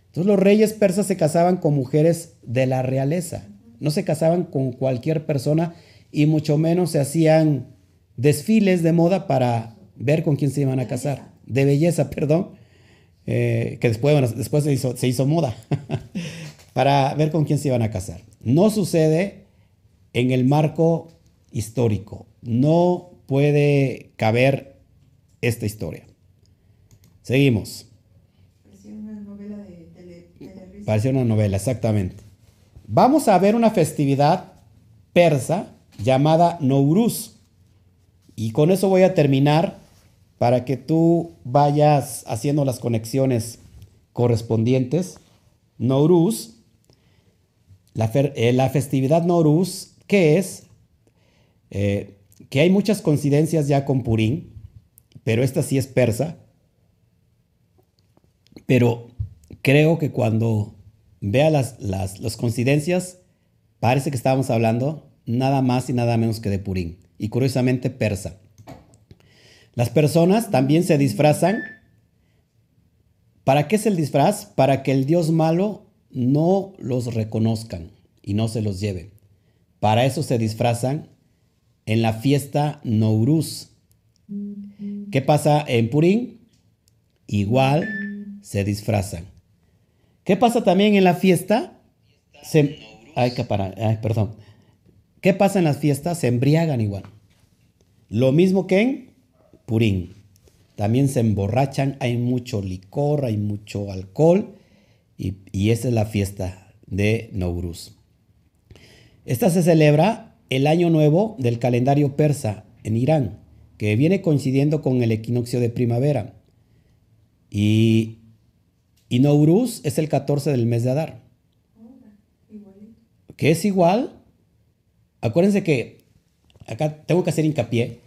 Entonces los reyes persas se casaban con mujeres de la realeza, no se casaban con cualquier persona y mucho menos se hacían desfiles de moda para ver con quién se iban a casar, de belleza, perdón, eh, que después, después se, hizo, se hizo moda, para ver con quién se iban a casar. No sucede en el marco histórico. No puede caber esta historia. Seguimos. Parecía una novela de, Parecía una novela, exactamente. Vamos a ver una festividad persa llamada Nouruz. Y con eso voy a terminar para que tú vayas haciendo las conexiones correspondientes. Nouruz, la, eh, festividad Nouruz, ¿qué es? Eh, que hay muchas coincidencias ya con Purín, pero esta sí es persa. Pero creo que cuando vea las, las, coincidencias, parece que estábamos hablando nada más y nada menos que de Purín, y curiosamente persa. Las personas también se disfrazan. ¿Para qué es el disfraz? Para que el Dios malo no los reconozcan y no se los lleve. Para eso se disfrazan en la fiesta Nouruz. ¿Qué pasa en Purín? Igual se disfrazan. ¿Qué pasa también en la fiesta? Ay, que ay, perdón. ¿Qué pasa en las fiestas? Se embriagan igual. Lo mismo que en Purín. También se emborrachan, hay mucho licor, hay mucho alcohol y, y esa es la fiesta de Nouruz. Esta se celebra el año nuevo del calendario persa en Irán, que viene coincidiendo con el equinoccio de primavera. Y, y Nowruz es el 14 del mes de Adar. Que es igual. Acuérdense que acá tengo que hacer hincapié,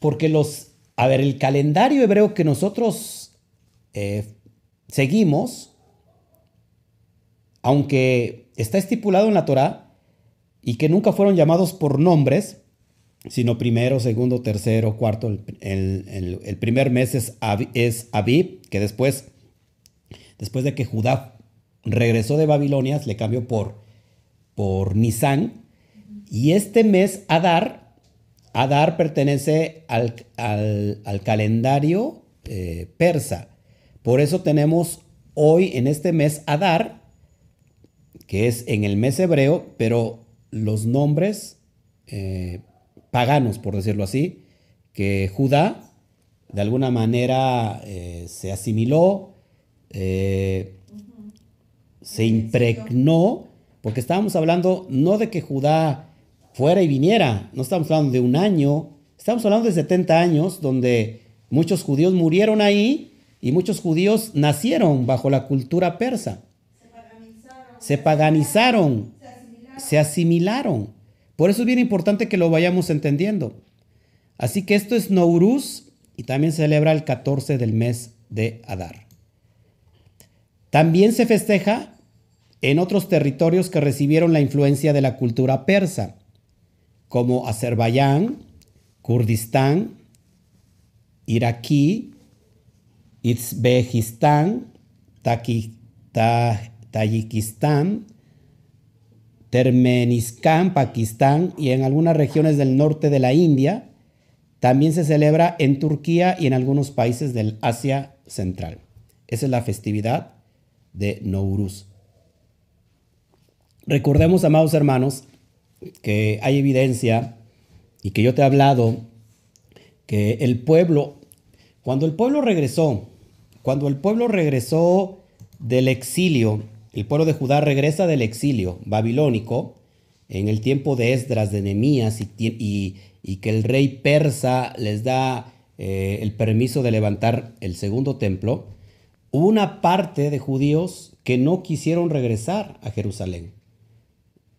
porque los, a ver, el calendario hebreo que nosotros eh, seguimos aunque está estipulado en la Torá y que nunca fueron llamados por nombres, sino primero, segundo, tercero, cuarto, el, primer mes es, Abib, que después, después de que Judá regresó de Babilonia, le cambió por, por Nisan, y este mes Adar, Adar pertenece al, calendario eh, persa. Por eso tenemos hoy en este mes Adar, que es en el mes hebreo, pero los nombres eh, paganos, por decirlo así, que Judá de alguna manera eh, se asimiló, se impregnó, porque estábamos hablando no de que Judá fuera y viniera. No estamos hablando de un año, estamos hablando de 70 años donde muchos judíos murieron ahí y muchos judíos nacieron bajo la cultura persa. Se paganizaron, se, asimilaron. Por eso es bien importante que lo vayamos entendiendo. Así que esto es Nouruz y también se celebra el 14 del mes de Adar. También se festeja en otros territorios que recibieron la influencia de la cultura persa como Azerbaiyán, Kurdistán, Iraquí, Uzbekistán, Tayikistán, Termeniscán, Pakistán y en algunas regiones del norte de la India. También se celebra en Turquía y en algunos países del Asia Central. Esa es la festividad de Nowruz. Recordemos, amados hermanos, que hay evidencia y que yo te he hablado que el pueblo, cuando el pueblo regresó, cuando el pueblo regresó del exilio, el pueblo de Judá regresa del exilio babilónico en el tiempo de Esdras, de Nehemías y, que el rey persa les da eh, el permiso de levantar el segundo templo, hubo una parte de judíos que no quisieron regresar a Jerusalén.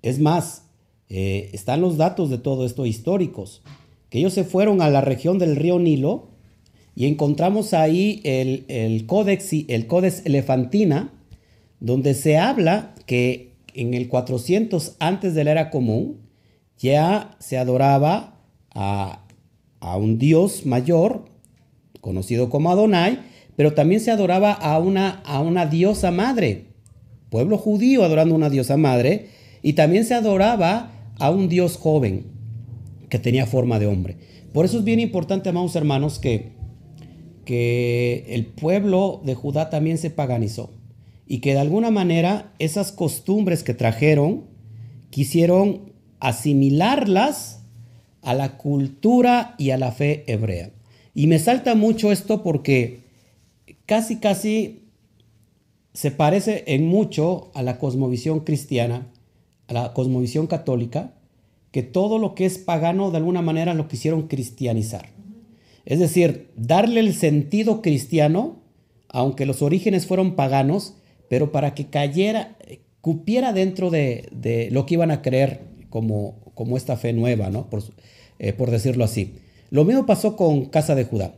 Es más, eh, están los datos de todo esto históricos, que ellos se fueron a la región del río Nilo y encontramos ahí el, el, códex, el Codex Elefantina, donde se habla que en el 400 antes de la era común ya se adoraba a, un dios mayor, conocido como Adonai, pero también se adoraba a una, a una diosa madre, pueblo judío adorando a una diosa madre, y también se adoraba a un Dios joven que tenía forma de hombre. Por eso es bien importante, amados hermanos, que, que el pueblo de Judá también se paganizó y que de alguna manera esas costumbres que trajeron quisieron asimilarlas a la cultura y a la fe hebrea. Y me salta mucho esto porque casi, casi se parece en mucho a la cosmovisión cristiana a la cosmovisión católica, que todo lo que es pagano de alguna manera lo quisieron cristianizar. Es decir, darle el sentido cristiano, aunque los orígenes fueron paganos, pero para que cayera, cupiera dentro de, lo que iban a creer como, como esta fe nueva, ¿no? Por, eh, por decirlo así. Lo mismo pasó con Casa de Judá.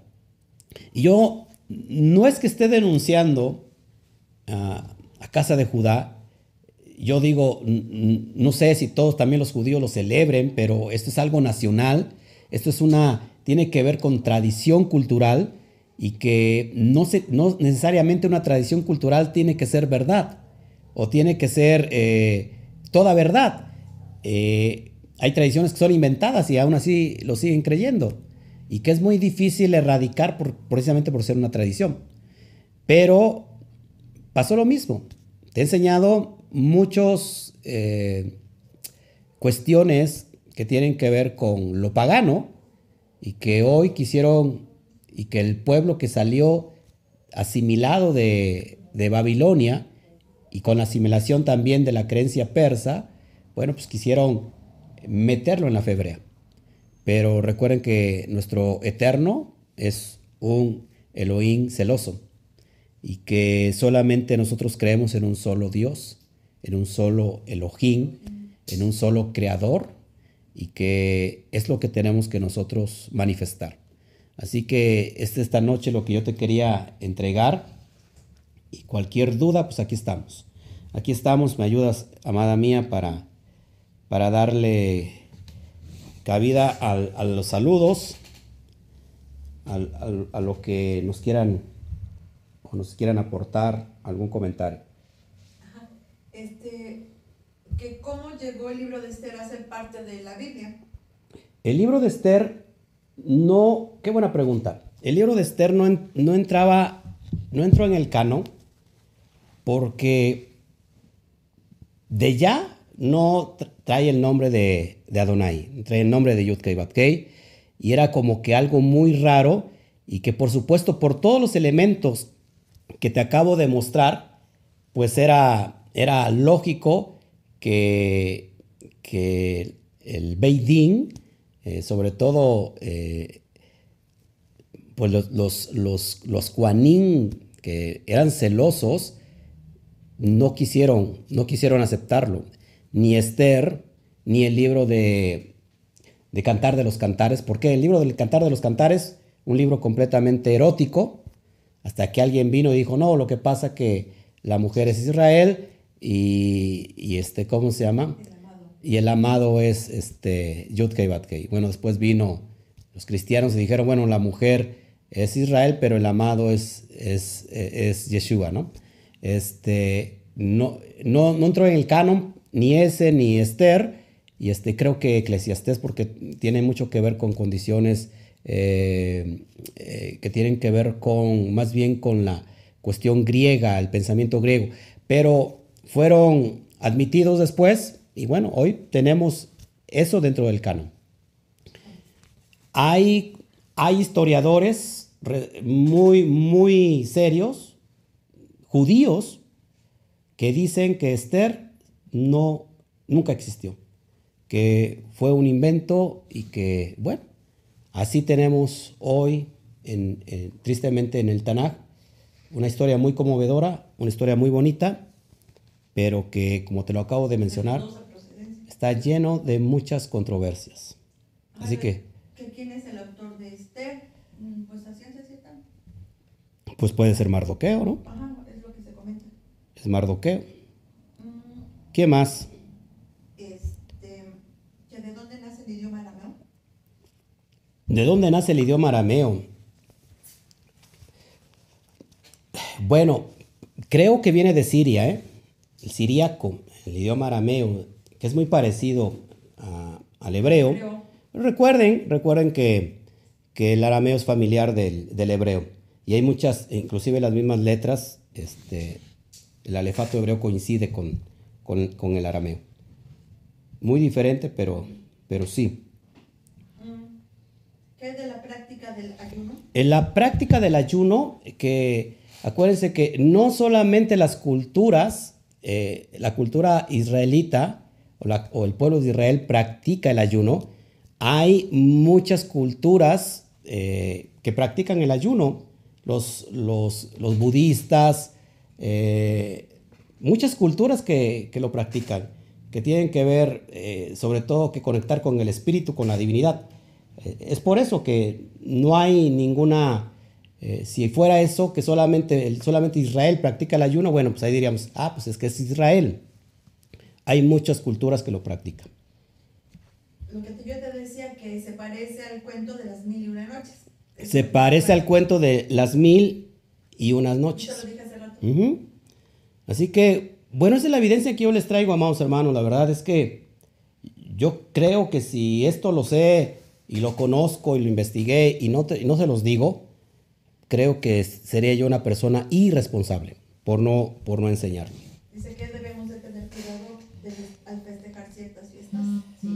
Y yo no es que esté denunciando a Casa de Judá, yo digo, no sé si todos también los judíos lo celebren, pero esto es algo nacional, esto es una, tiene que ver con tradición cultural y que no, se, no necesariamente una tradición cultural tiene que ser verdad o tiene que ser eh, toda verdad. Eh, hay tradiciones que son inventadas y aún así lo siguen creyendo y que es muy difícil erradicar precisamente por ser una tradición. Pero pasó lo mismo. Te he enseñado muchas eh, cuestiones que tienen que ver con lo pagano y que hoy quisieron y que el pueblo que salió asimilado de, Babilonia y con la asimilación también de la creencia persa, bueno, pues quisieron meterlo en la febrea. Pero recuerden que nuestro eterno es un Elohim celoso y que solamente nosotros creemos en un solo Dios en un solo Elohim, en un solo creador, y que es lo que tenemos que nosotros manifestar. Así que esta, esta noche lo que yo te quería entregar, y cualquier duda, pues aquí estamos. aquí estamos, me ayudas, amada mía, para, para darle cabida a, los saludos, al- al- a lo que nos quieran o nos quieran aportar algún comentario. Que ¿Cómo llegó el libro de Esther a ser parte de la Biblia? El libro de Esther no, qué buena pregunta. El libro de Esther no, no entraba, no entró en el canon porque de ya no tra- trae el nombre de, de Adonai, trae el nombre de Yudkei Batkei y era como que algo muy raro y que por supuesto por todos los elementos que te acabo de mostrar, pues era, era lógico que, que el Beidín, eh, sobre todo eh, pues los, los, los, que eran celosos, no quisieron, no quisieron aceptarlo. Ni Esther, ni el libro de, de Cantar de los Cantares. ¿Por qué? El libro del Cantar de los Cantares, un libro completamente erótico, hasta que alguien vino y dijo, no, lo que pasa que la mujer es Israel y, y este, ¿cómo se llama? Y el amado es este, Yudkei Batkei. Bueno, después vino los cristianos y dijeron, bueno, la mujer es Israel, pero el amado es, es, es Yeshua, ¿no? Este, no, no, no entró en el canon ni ese ni Esther, y este, creo que Eclesiastés, porque tiene mucho que ver con condiciones eh, eh, que tienen que ver con, más bien con la cuestión griega, el pensamiento griego, pero fueron admitidos después, y bueno, hoy tenemos eso dentro del canon. Hay, hay historiadores re- muy, muy serios, judíos, que dicen que Esther no, nunca existió, que fue un invento y que, bueno, así tenemos hoy, en- en- tristemente en el Tanaj, una historia muy conmovedora, una historia muy bonita, pero que, como te lo acabo de mencionar, está lleno de muchas controversias. Así que, ¿Quién es el autor de Esther? Mm, Pues a ciencia cierta. pues puede ser Mardoqueo, ¿no? Ajá, es lo que se comenta. Es Mardoqueo. Mm, ¿Qué más? Este, ¿que ¿De dónde nace el idioma arameo? ¿De dónde nace el idioma arameo? Bueno, creo que viene de Siria, ¿eh? El siriaco, el idioma arameo, que es muy parecido a- al hebreo. Hebreo. Recuerden, recuerden que, que el arameo es familiar del, del hebreo. Y hay muchas, inclusive las mismas letras, este, el alefato hebreo coincide con, con- con el arameo. Muy diferente, pero, pero sí. Mm, ¿Qué es de la práctica del ayuno? En la práctica del ayuno, que acuérdense que no solamente las culturas, eh, la cultura israelita o, el pueblo de Israel practica el ayuno, hay muchas culturas eh, que practican el ayuno, los, los, budistas, eh, muchas culturas que, que lo practican, que tienen que ver sobre todo que conectar con el espíritu, con la divinidad. Es por eso que no hay ninguna, eh, si fuera eso, que solamente, solamente Israel practica el ayuno, bueno, pues ahí diríamos, ah, pues es que es Israel. Hay muchas culturas que lo practican. Lo que yo te decía que se parece al cuento de las mil y una noches. Se parece al cuento de las mil y unas noches. lo dije hace rato. Ujú. Así que, bueno, esa es la evidencia que yo les traigo, amados hermanos. La verdad es que yo creo que si esto lo sé y lo conozco y lo investigué y no, te- y no se los digo, creo que sería yo una persona irresponsable por no, por no enseñar. Dice que debemos de tener cuidado de- al festejar ciertas fiestas. Sí.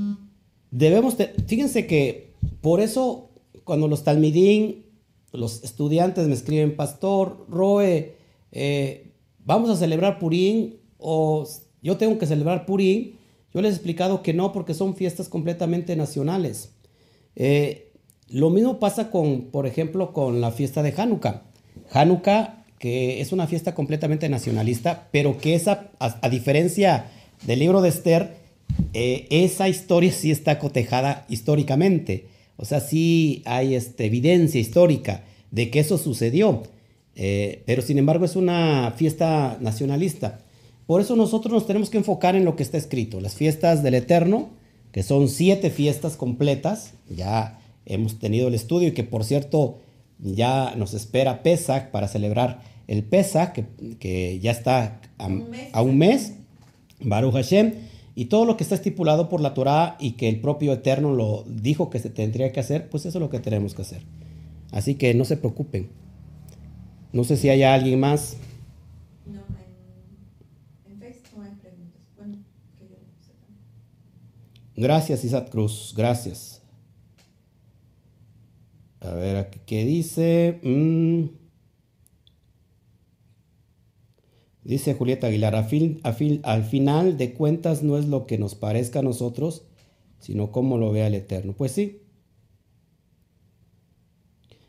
Debemos, te- fíjense que por eso cuando los talmidín, los estudiantes me escriben, Pastor, Roe, eh, vamos a celebrar Purín o yo tengo que celebrar Purín, yo les he explicado que no porque son fiestas completamente nacionales. Eh, lo mismo pasa con, por ejemplo, con la fiesta de Hanukkah. Hanukkah, que es una fiesta completamente nacionalista, pero que esa, a, diferencia del libro de Esther, eh, esa historia sí está cotejada históricamente. O sea, sí hay este, evidencia histórica de que eso sucedió. Eh, pero sin embargo es una fiesta nacionalista. Por eso nosotros nos tenemos que enfocar en lo que está escrito. Las fiestas del Eterno, que son siete fiestas completas, ya hemos tenido el estudio y que por cierto ya nos espera Pesach para celebrar el Pesach, que, que ya está a, Un mes. a un mes, Baruch Hashem, y todo lo que está estipulado por la Torah y que el propio Eterno lo dijo que se tendría que hacer, pues eso es lo que tenemos que hacer. Así que no se preocupen. No sé si hay alguien más. No, en, en Facebook no hay preguntas. Bueno, que yo sepa. Gracias, Isaac Cruz. Gracias. A ver, aquí, ¿qué dice? Mm. Dice Julieta Aguilar, a fin- a fin- al final de cuentas no es lo que nos parezca a nosotros, sino cómo lo vea el Eterno. Pues sí.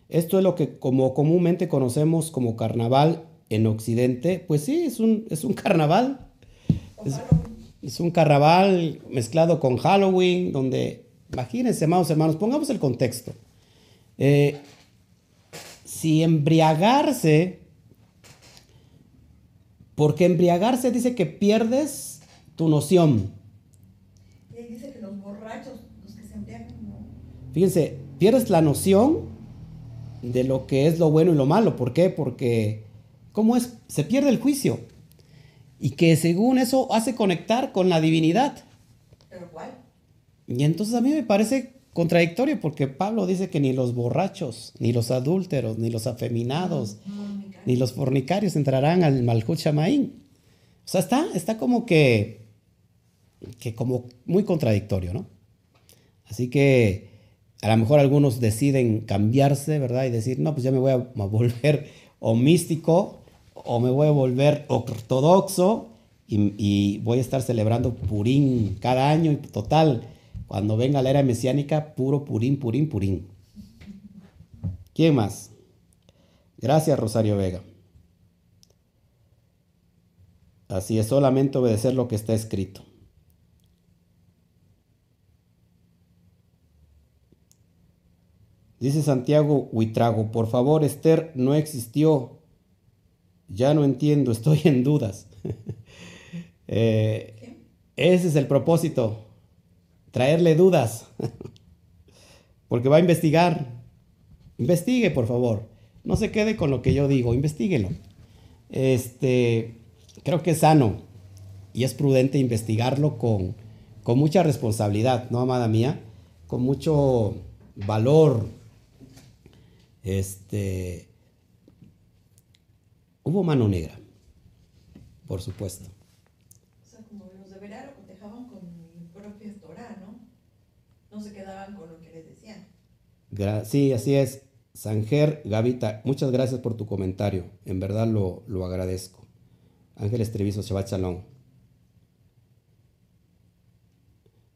Esto es lo que como comúnmente conocemos como carnaval en Occidente. Pues sí, es un, es un carnaval. Es, es un carnaval mezclado con Halloween, donde, imagínense, amados hermanos, pongamos el contexto. Eh, si embriagarse, porque embriagarse dice que pierdes tu noción. Y ahí dice que los borrachos, los que se embriagan, no. Fíjense, pierdes la noción de lo que es lo bueno y lo malo. ¿Por qué? Porque, ¿cómo es? Se pierde el juicio. Y que según eso hace conectar con la divinidad. ¿Pero cuál? Y entonces a mí me parece contradictorio porque Pablo dice que ni los borrachos, ni los adúlteros, ni los afeminados, ni los fornicarios entrarán al Malhut Shamaín. O sea, está, está como que, que como muy contradictorio, ¿no? Así que a lo mejor algunos deciden cambiarse, ¿verdad? Y decir, no, pues ya me voy a, a volver o místico o me voy a volver ortodoxo y, y voy a estar celebrando Purín cada año y total, cuando venga la era mesiánica, puro Purín, Purín, Purín. ¿Quién más? Gracias, Rosario Vega. Así es, solamente obedecer lo que está escrito. Dice Santiago Huitrago, por favor, Esther no existió. Ya no entiendo, estoy en dudas. Eh, ese es el propósito, traerle dudas. Porque va a investigar. Investigue, por favor. No se quede con lo que yo digo, investiguelo. Este, creo que es sano y es prudente investigarlo con, con mucha responsabilidad, ¿no, amada mía? Con mucho valor. Este, hubo mano negra, por supuesto. O sea, como los de Verá lo cotejaban con mi propia Torah, ¿no? No se quedaban con lo que les decían. Sí, así es. Sanger Gavita, muchas gracias por tu comentario. En verdad lo, lo agradezco. Ángeles Treviso, Shabbat Shalom.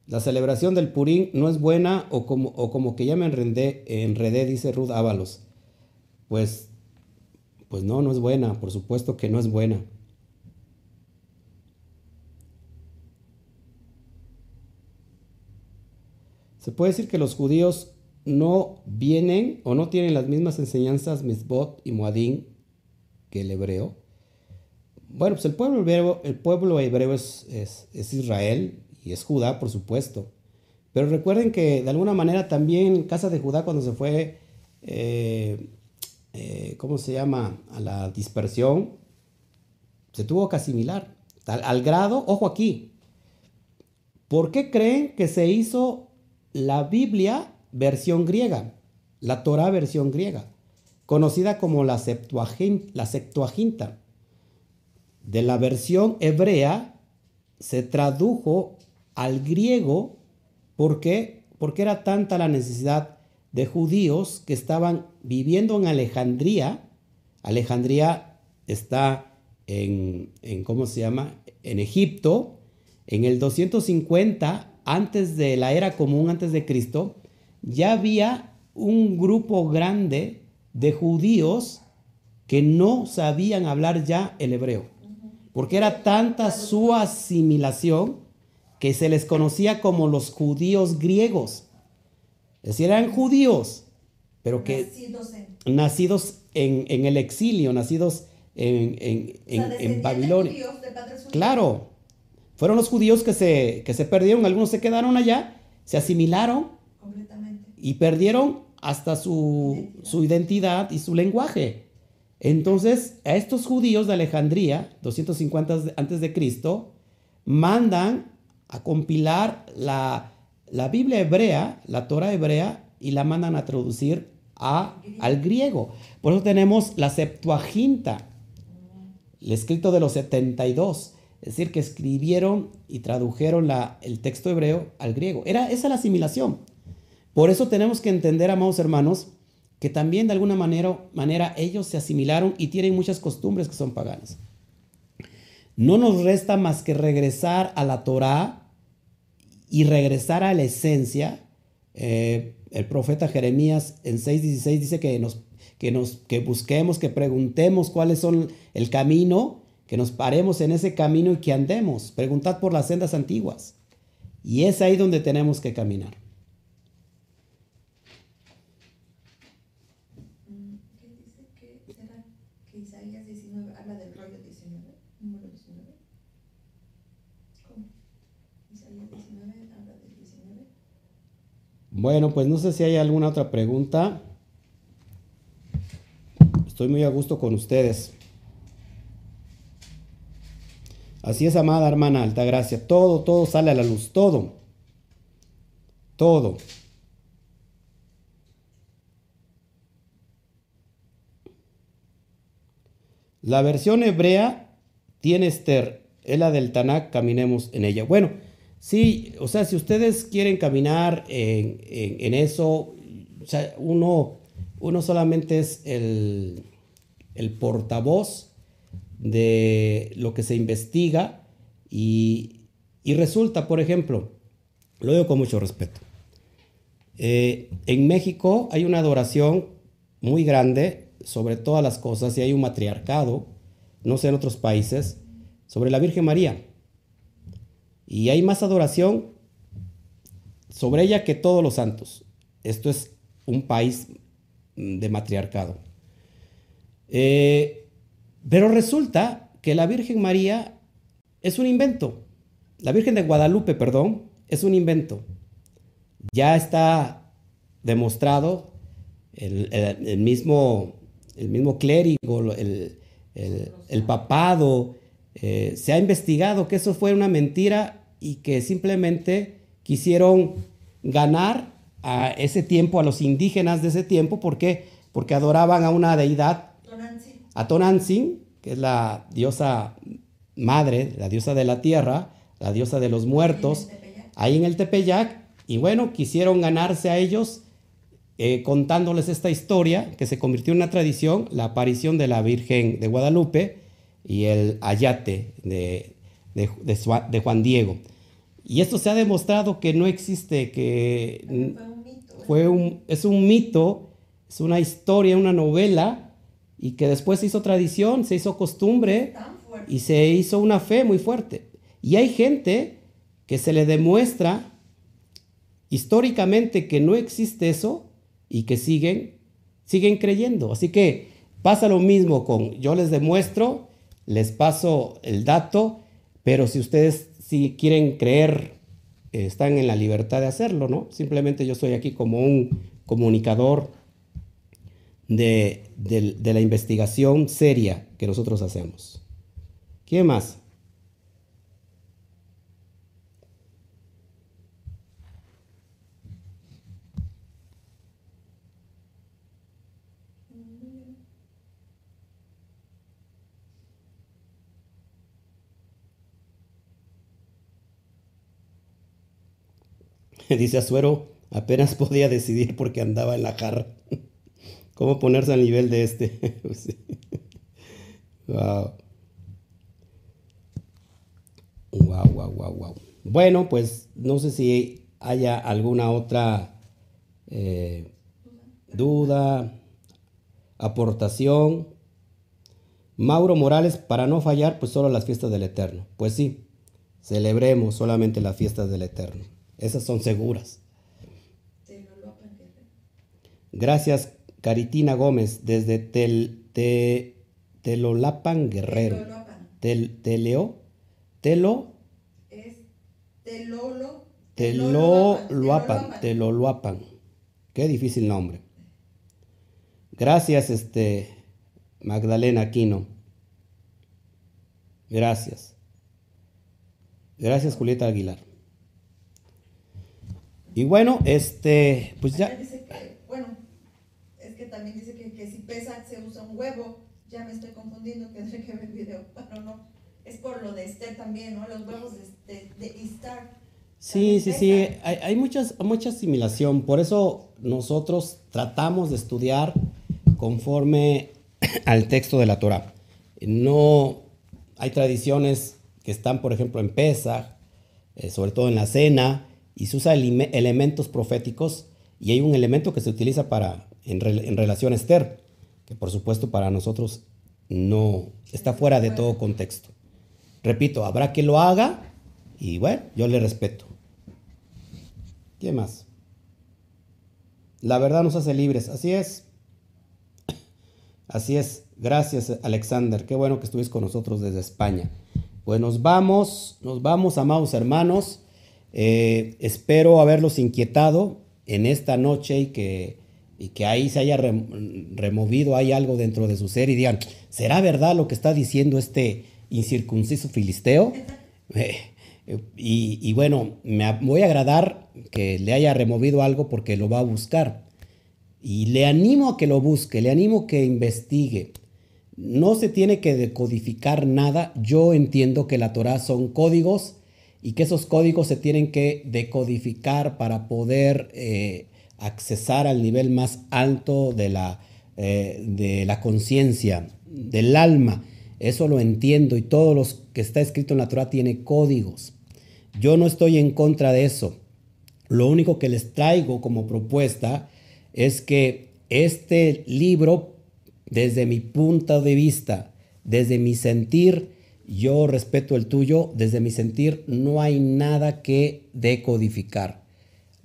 La celebración del Purín no es buena o como, o como que ya me enredé, enredé, dice Ruth Ábalos. Pues, pues no, no es buena, por supuesto que no es buena. Se puede decir que los judíos no vienen o no tienen las mismas enseñanzas Misbot y Moadín que el hebreo. Bueno, pues el pueblo hebreo, el pueblo hebreo es, Israel y es Judá, por supuesto. Pero recuerden que de alguna manera también casa de Judá cuando se fue, eh, eh, ¿cómo se llama? A la dispersión, se tuvo que asimilar. Al grado, ojo aquí, ¿por qué creen que se hizo la Biblia versión griega? La Torah versión griega, conocida como la Septuagin- la Septuaginta. De la versión hebrea se tradujo al griego ¿por qué? porque era tanta la necesidad de judíos que estaban viviendo en Alejandría. Alejandría está en, en ¿cómo se llama? En Egipto. En el 250, antes de la era común, antes de Cristo, ya había un grupo grande de judíos que no sabían hablar ya el hebreo. Porque era tanta su asimilación que se les conocía como los judíos griegos. Es decir, eran judíos, pero que Nacidos en. nacidos en, en el exilio, nacidos en, en, O sea, en- en descendientes Babilonia. de padres. Claro, fueron los judíos que se, que se perdieron, algunos se quedaron allá, se asimilaron Completamente. y perdieron hasta su, su identidad y su lenguaje. Entonces, a estos judíos de Alejandría, 250 antes de Cristo, mandan a compilar la, la Biblia hebrea, la Torah hebrea, y la mandan a traducir a, al griego. Por eso tenemos la Septuaginta, el escrito de los 72, es decir, que escribieron y tradujeron la- el texto hebreo al griego. Era esa la asimilación. Por eso tenemos que entender, amados hermanos, que también de alguna manera, ellos se asimilaron y tienen muchas costumbres que son paganas. No nos resta más que regresar a la Torá y regresar a la esencia. Eh, el profeta Jeremías en 6.16 dice que nos, que que busquemos, que preguntemos cuáles son el camino, que nos paremos en ese camino y que andemos. Preguntad por las sendas antiguas. Y es ahí donde tenemos que caminar. ¿Qué dice que será que Isaías 19 habla del rollo 19? Número 19. ¿Cómo? Isaías 19 habla del 19. Bueno, pues no sé si hay alguna otra pregunta. Estoy muy a gusto con ustedes. Así es, amada hermana Altagracia. Todo, todo sale a la luz. Todo. Todo. La versión hebrea tiene Esther, es la del Tanakh, caminemos en ella. Bueno, sí, o sea, si ustedes quieren caminar en, en- eso, uno, uno solamente es el, el portavoz de lo que se investiga y, y resulta, por ejemplo, lo digo con mucho respeto, eh, en México hay una adoración muy grande sobre todas las cosas y hay un matriarcado, no sé en otros países, sobre la Virgen María. Y hay más adoración sobre ella que todos los santos. Esto es un país de matriarcado. Eh, pero resulta que la Virgen María es un invento. La Virgen de Guadalupe, perdón, es un invento ya está demostrado el, mismo, el mismo clérigo, el, el- el papado, eh, se ha investigado que eso fue una mentira y que simplemente quisieron ganar a ese tiempo, a los indígenas de ese tiempo, ¿por qué? Porque adoraban a una deidad Tonantzin. a Tonantzin, que es la diosa madre, la diosa de la tierra, la diosa de los muertos, ahí en el Tepeyac, y bueno, quisieron ganarse a ellos eh, contándoles esta historia que se convirtió en una tradición, la aparición de la Virgen de Guadalupe y el ayate de, de- de Sua- de Juan Diego. Y esto se ha demostrado que no existe, que Fue un mito. fue un, es un mito, es una historia, una novela, y que después se hizo tradición, se hizo costumbre y se hizo una fe muy fuerte. Y hay gente que se le demuestra históricamente que no existe eso y que siguen, siguen creyendo. Así que pasa lo mismo con, yo les demuestro, les paso el dato, pero si ustedes si quieren creer, eh, están en la libertad de hacerlo, ¿no? Simplemente yo estoy aquí como un comunicador de, de la investigación seria que nosotros hacemos. ¿Quién más? Dice Azuero, apenas podía decidir porque andaba en la jarra. ¿Cómo ponerse al nivel de este? Wow. Wow, wow, wow, wow. Bueno, pues no sé si haya alguna otra eh, duda, aportación. Mauro Morales, para no fallar, pues solo las fiestas del Eterno. Pues sí, celebremos solamente las fiestas del Eterno. Esas son seguras. Gracias, Caritina Gómez, desde Tel, Te- Telolapan Guerrero. Tel, teleo, telo, Es Telolo. teloluapan, teloluapan. Qué difícil nombre. Gracias, este, Magdalena Aquino. Gracias. Gracias, Julieta Aguilar. Y bueno, este, pues ya. dice que, bueno, es que también dice que, que si pesa se usa un huevo. Ya me estoy confundiendo, tendré que ver el video. Bueno, no. Es por lo de Esther también, ¿no? Los huevos de, de, de Istar. Sí, sí, sí, hay, hay muchas, mucha asimilación. Por eso nosotros tratamos de estudiar conforme al texto de la Torah. No hay tradiciones que están, por ejemplo, en Pesach, eh, sobre todo en la cena, y se usa elementos proféticos, y hay un elemento que se utiliza para, en, rel- en relación a Esther, que por supuesto para nosotros no está fuera de todo contexto. Repito, habrá que lo haga, y bueno, yo le respeto. ¿Qué más? La verdad nos hace libres, así es. Así es. Gracias, Alexander. Qué bueno que estuviste con nosotros desde España. Pues nos vamos, nos vamos, amados hermanos. Eh, espero haberlos inquietado en esta noche y que, y que ahí se haya rem- removido, hay algo dentro de su ser y digan, ¿será verdad lo que está diciendo este incircunciso filisteo? Eh, eh, y, y bueno, me voy a agradar que le haya removido algo porque lo va a buscar. Y le animo a que lo busque, le animo a que investigue. No se tiene que decodificar nada. Yo entiendo que la Torah son códigos y que esos códigos se tienen que decodificar para poder eh, accesar al nivel más alto de la, eh, la conciencia, del alma. Eso lo entiendo y todo lo que está escrito en la Torah tiene códigos. Yo no estoy en contra de eso. Lo único que les traigo como propuesta es que este libro, desde mi punto de vista, desde mi sentir, yo respeto el tuyo, desde mi sentir no hay nada que decodificar.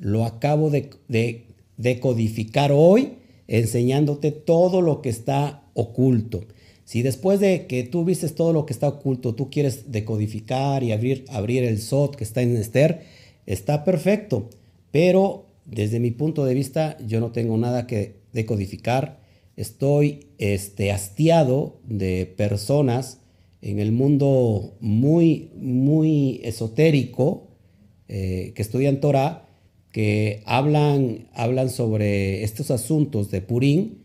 Lo acabo de, de decodificar hoy enseñándote todo lo que está oculto. Si después de que tú vistes todo lo que está oculto, tú quieres decodificar y abrir, abrir el SOT que está en Esther, está perfecto. Pero desde mi punto de vista, yo no tengo nada que decodificar. Estoy este, hastiado de personas en el mundo muy, muy esotérico eh, que estudian Torah, que hablan, hablan sobre estos asuntos de Purim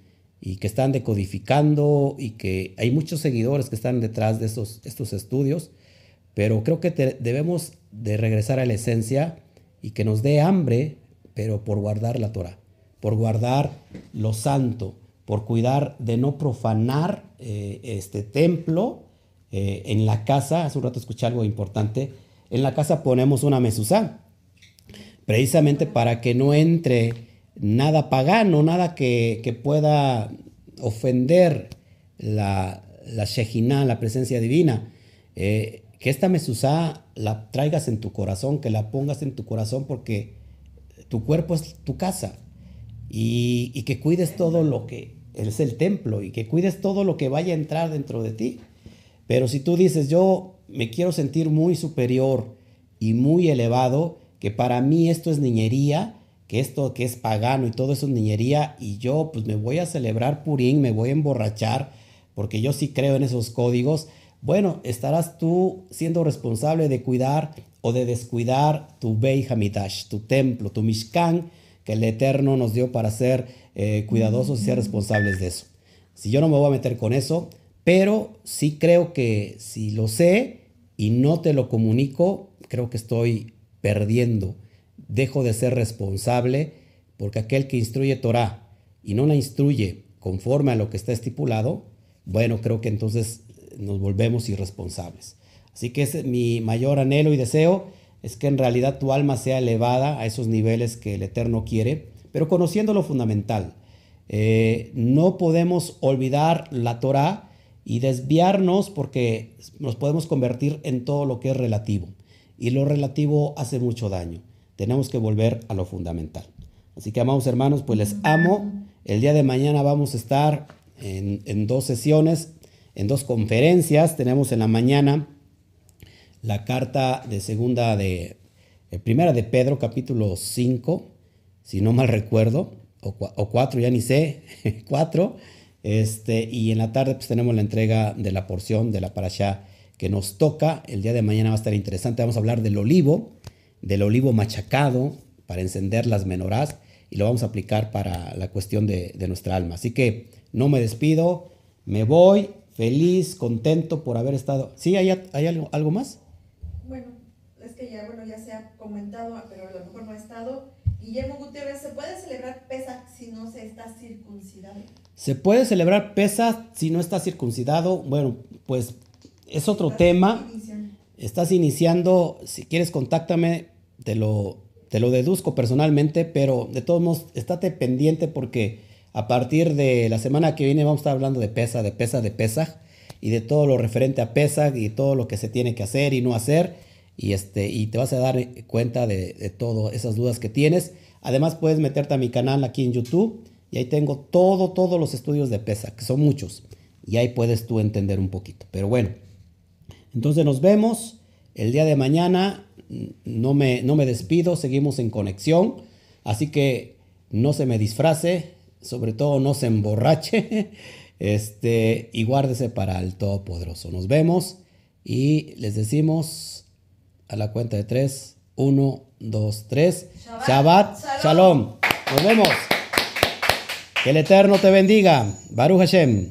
y que están decodificando y que hay muchos seguidores que están detrás de estos, estos estudios, pero creo que debemos de regresar a la esencia y que nos dé hambre, pero por guardar la Torah, por guardar lo santo, por cuidar de no profanar eh, este templo eh, en la casa. Hace un rato escuché algo importante. En la casa ponemos una mesuzá, precisamente para que no entre nada pagano, nada que, pueda ofender la, la Shejinah, la presencia divina. Eh, que esta mesuzá la traigas en tu corazón, que la pongas en tu corazón porque tu cuerpo es tu casa y que cuides todo lo que es el templo y que cuides todo lo que vaya a entrar dentro de ti. Pero si tú dices, yo me quiero sentir muy superior y muy elevado, que para mí esto es niñería, que esto que es pagano y todo eso es niñería, y yo pues me voy a celebrar Purín, me voy a emborrachar, porque yo sí creo en esos códigos, bueno, estarás tú siendo responsable de cuidar o de descuidar tu Beit Hamidash, tu templo, tu Mishkan, que el Eterno nos dio para ser eh, cuidadosos y ser responsables de eso. Si yo no me voy a meter con eso, pero sí creo que si lo sé y no te lo comunico, creo que estoy perdiendo. Dejo de ser responsable porque aquel que instruye Torah y no la instruye conforme a lo que está estipulado, bueno, creo que entonces nos volvemos irresponsables. Así que es mi mayor anhelo y deseo, es que en realidad tu alma sea elevada a esos niveles que el Eterno quiere, pero conociendo lo fundamental. Eh, no podemos olvidar la Torah y desviarnos porque nos podemos convertir en todo lo que es relativo. Y lo relativo hace mucho daño. Tenemos que volver a lo fundamental. Así que, amados hermanos, pues les amo. El día de mañana vamos a estar en, dos sesiones. en dos conferencias. Tenemos en la mañana la carta de segunda de, eh, primera de Pedro, capítulo 5, si no mal recuerdo, o, o 4, ya ni sé, 4. Este, y en la tarde pues tenemos la entrega de la porción de la parasha que nos toca. El día de mañana va a estar interesante. Vamos a hablar del olivo, del olivo machacado para encender las menorás y lo vamos a aplicar para la cuestión de, de nuestra alma. Así que no me despido, me voy feliz, contento por haber estado. ¿Sí? ¿Hay, hay algo, algo más? Bueno, es que ya, bueno, ya se ha comentado, pero a lo mejor no ha estado. Guillermo Gutiérrez, ¿se puede celebrar Pesach si no se está circuncidado? ¿Se puede celebrar Pesach si no está circuncidado? Bueno, pues es otro Estás tema. iniciando. Estás iniciando, si quieres contáctame, te lo, te lo deduzco personalmente, pero de todos modos, estate pendiente porque a partir de la semana que viene vamos a estar hablando de pesa, de pesa, de Pesaj y de todo lo referente a Pesaj y todo lo que se tiene que hacer y no hacer. Y, este, y te vas a dar cuenta de, de todas esas dudas que tienes. Además puedes meterte a mi canal aquí en YouTube y ahí tengo todo, todos los estudios de Pesaj, que son muchos. Y ahí puedes tú entender un poquito. Pero bueno, entonces nos vemos el día de mañana. No me, no me despido, seguimos en conexión. Así que no se me disfrace, sobre todo no se emborrache. Este, y guárdese para el Todopoderoso. Nos vemos y les decimos a la cuenta de tres. Uno, dos, tres. Shabbat Shabbat Shalom. Shalom. Nos vemos. Que el Eterno te bendiga. Baruch Hashem.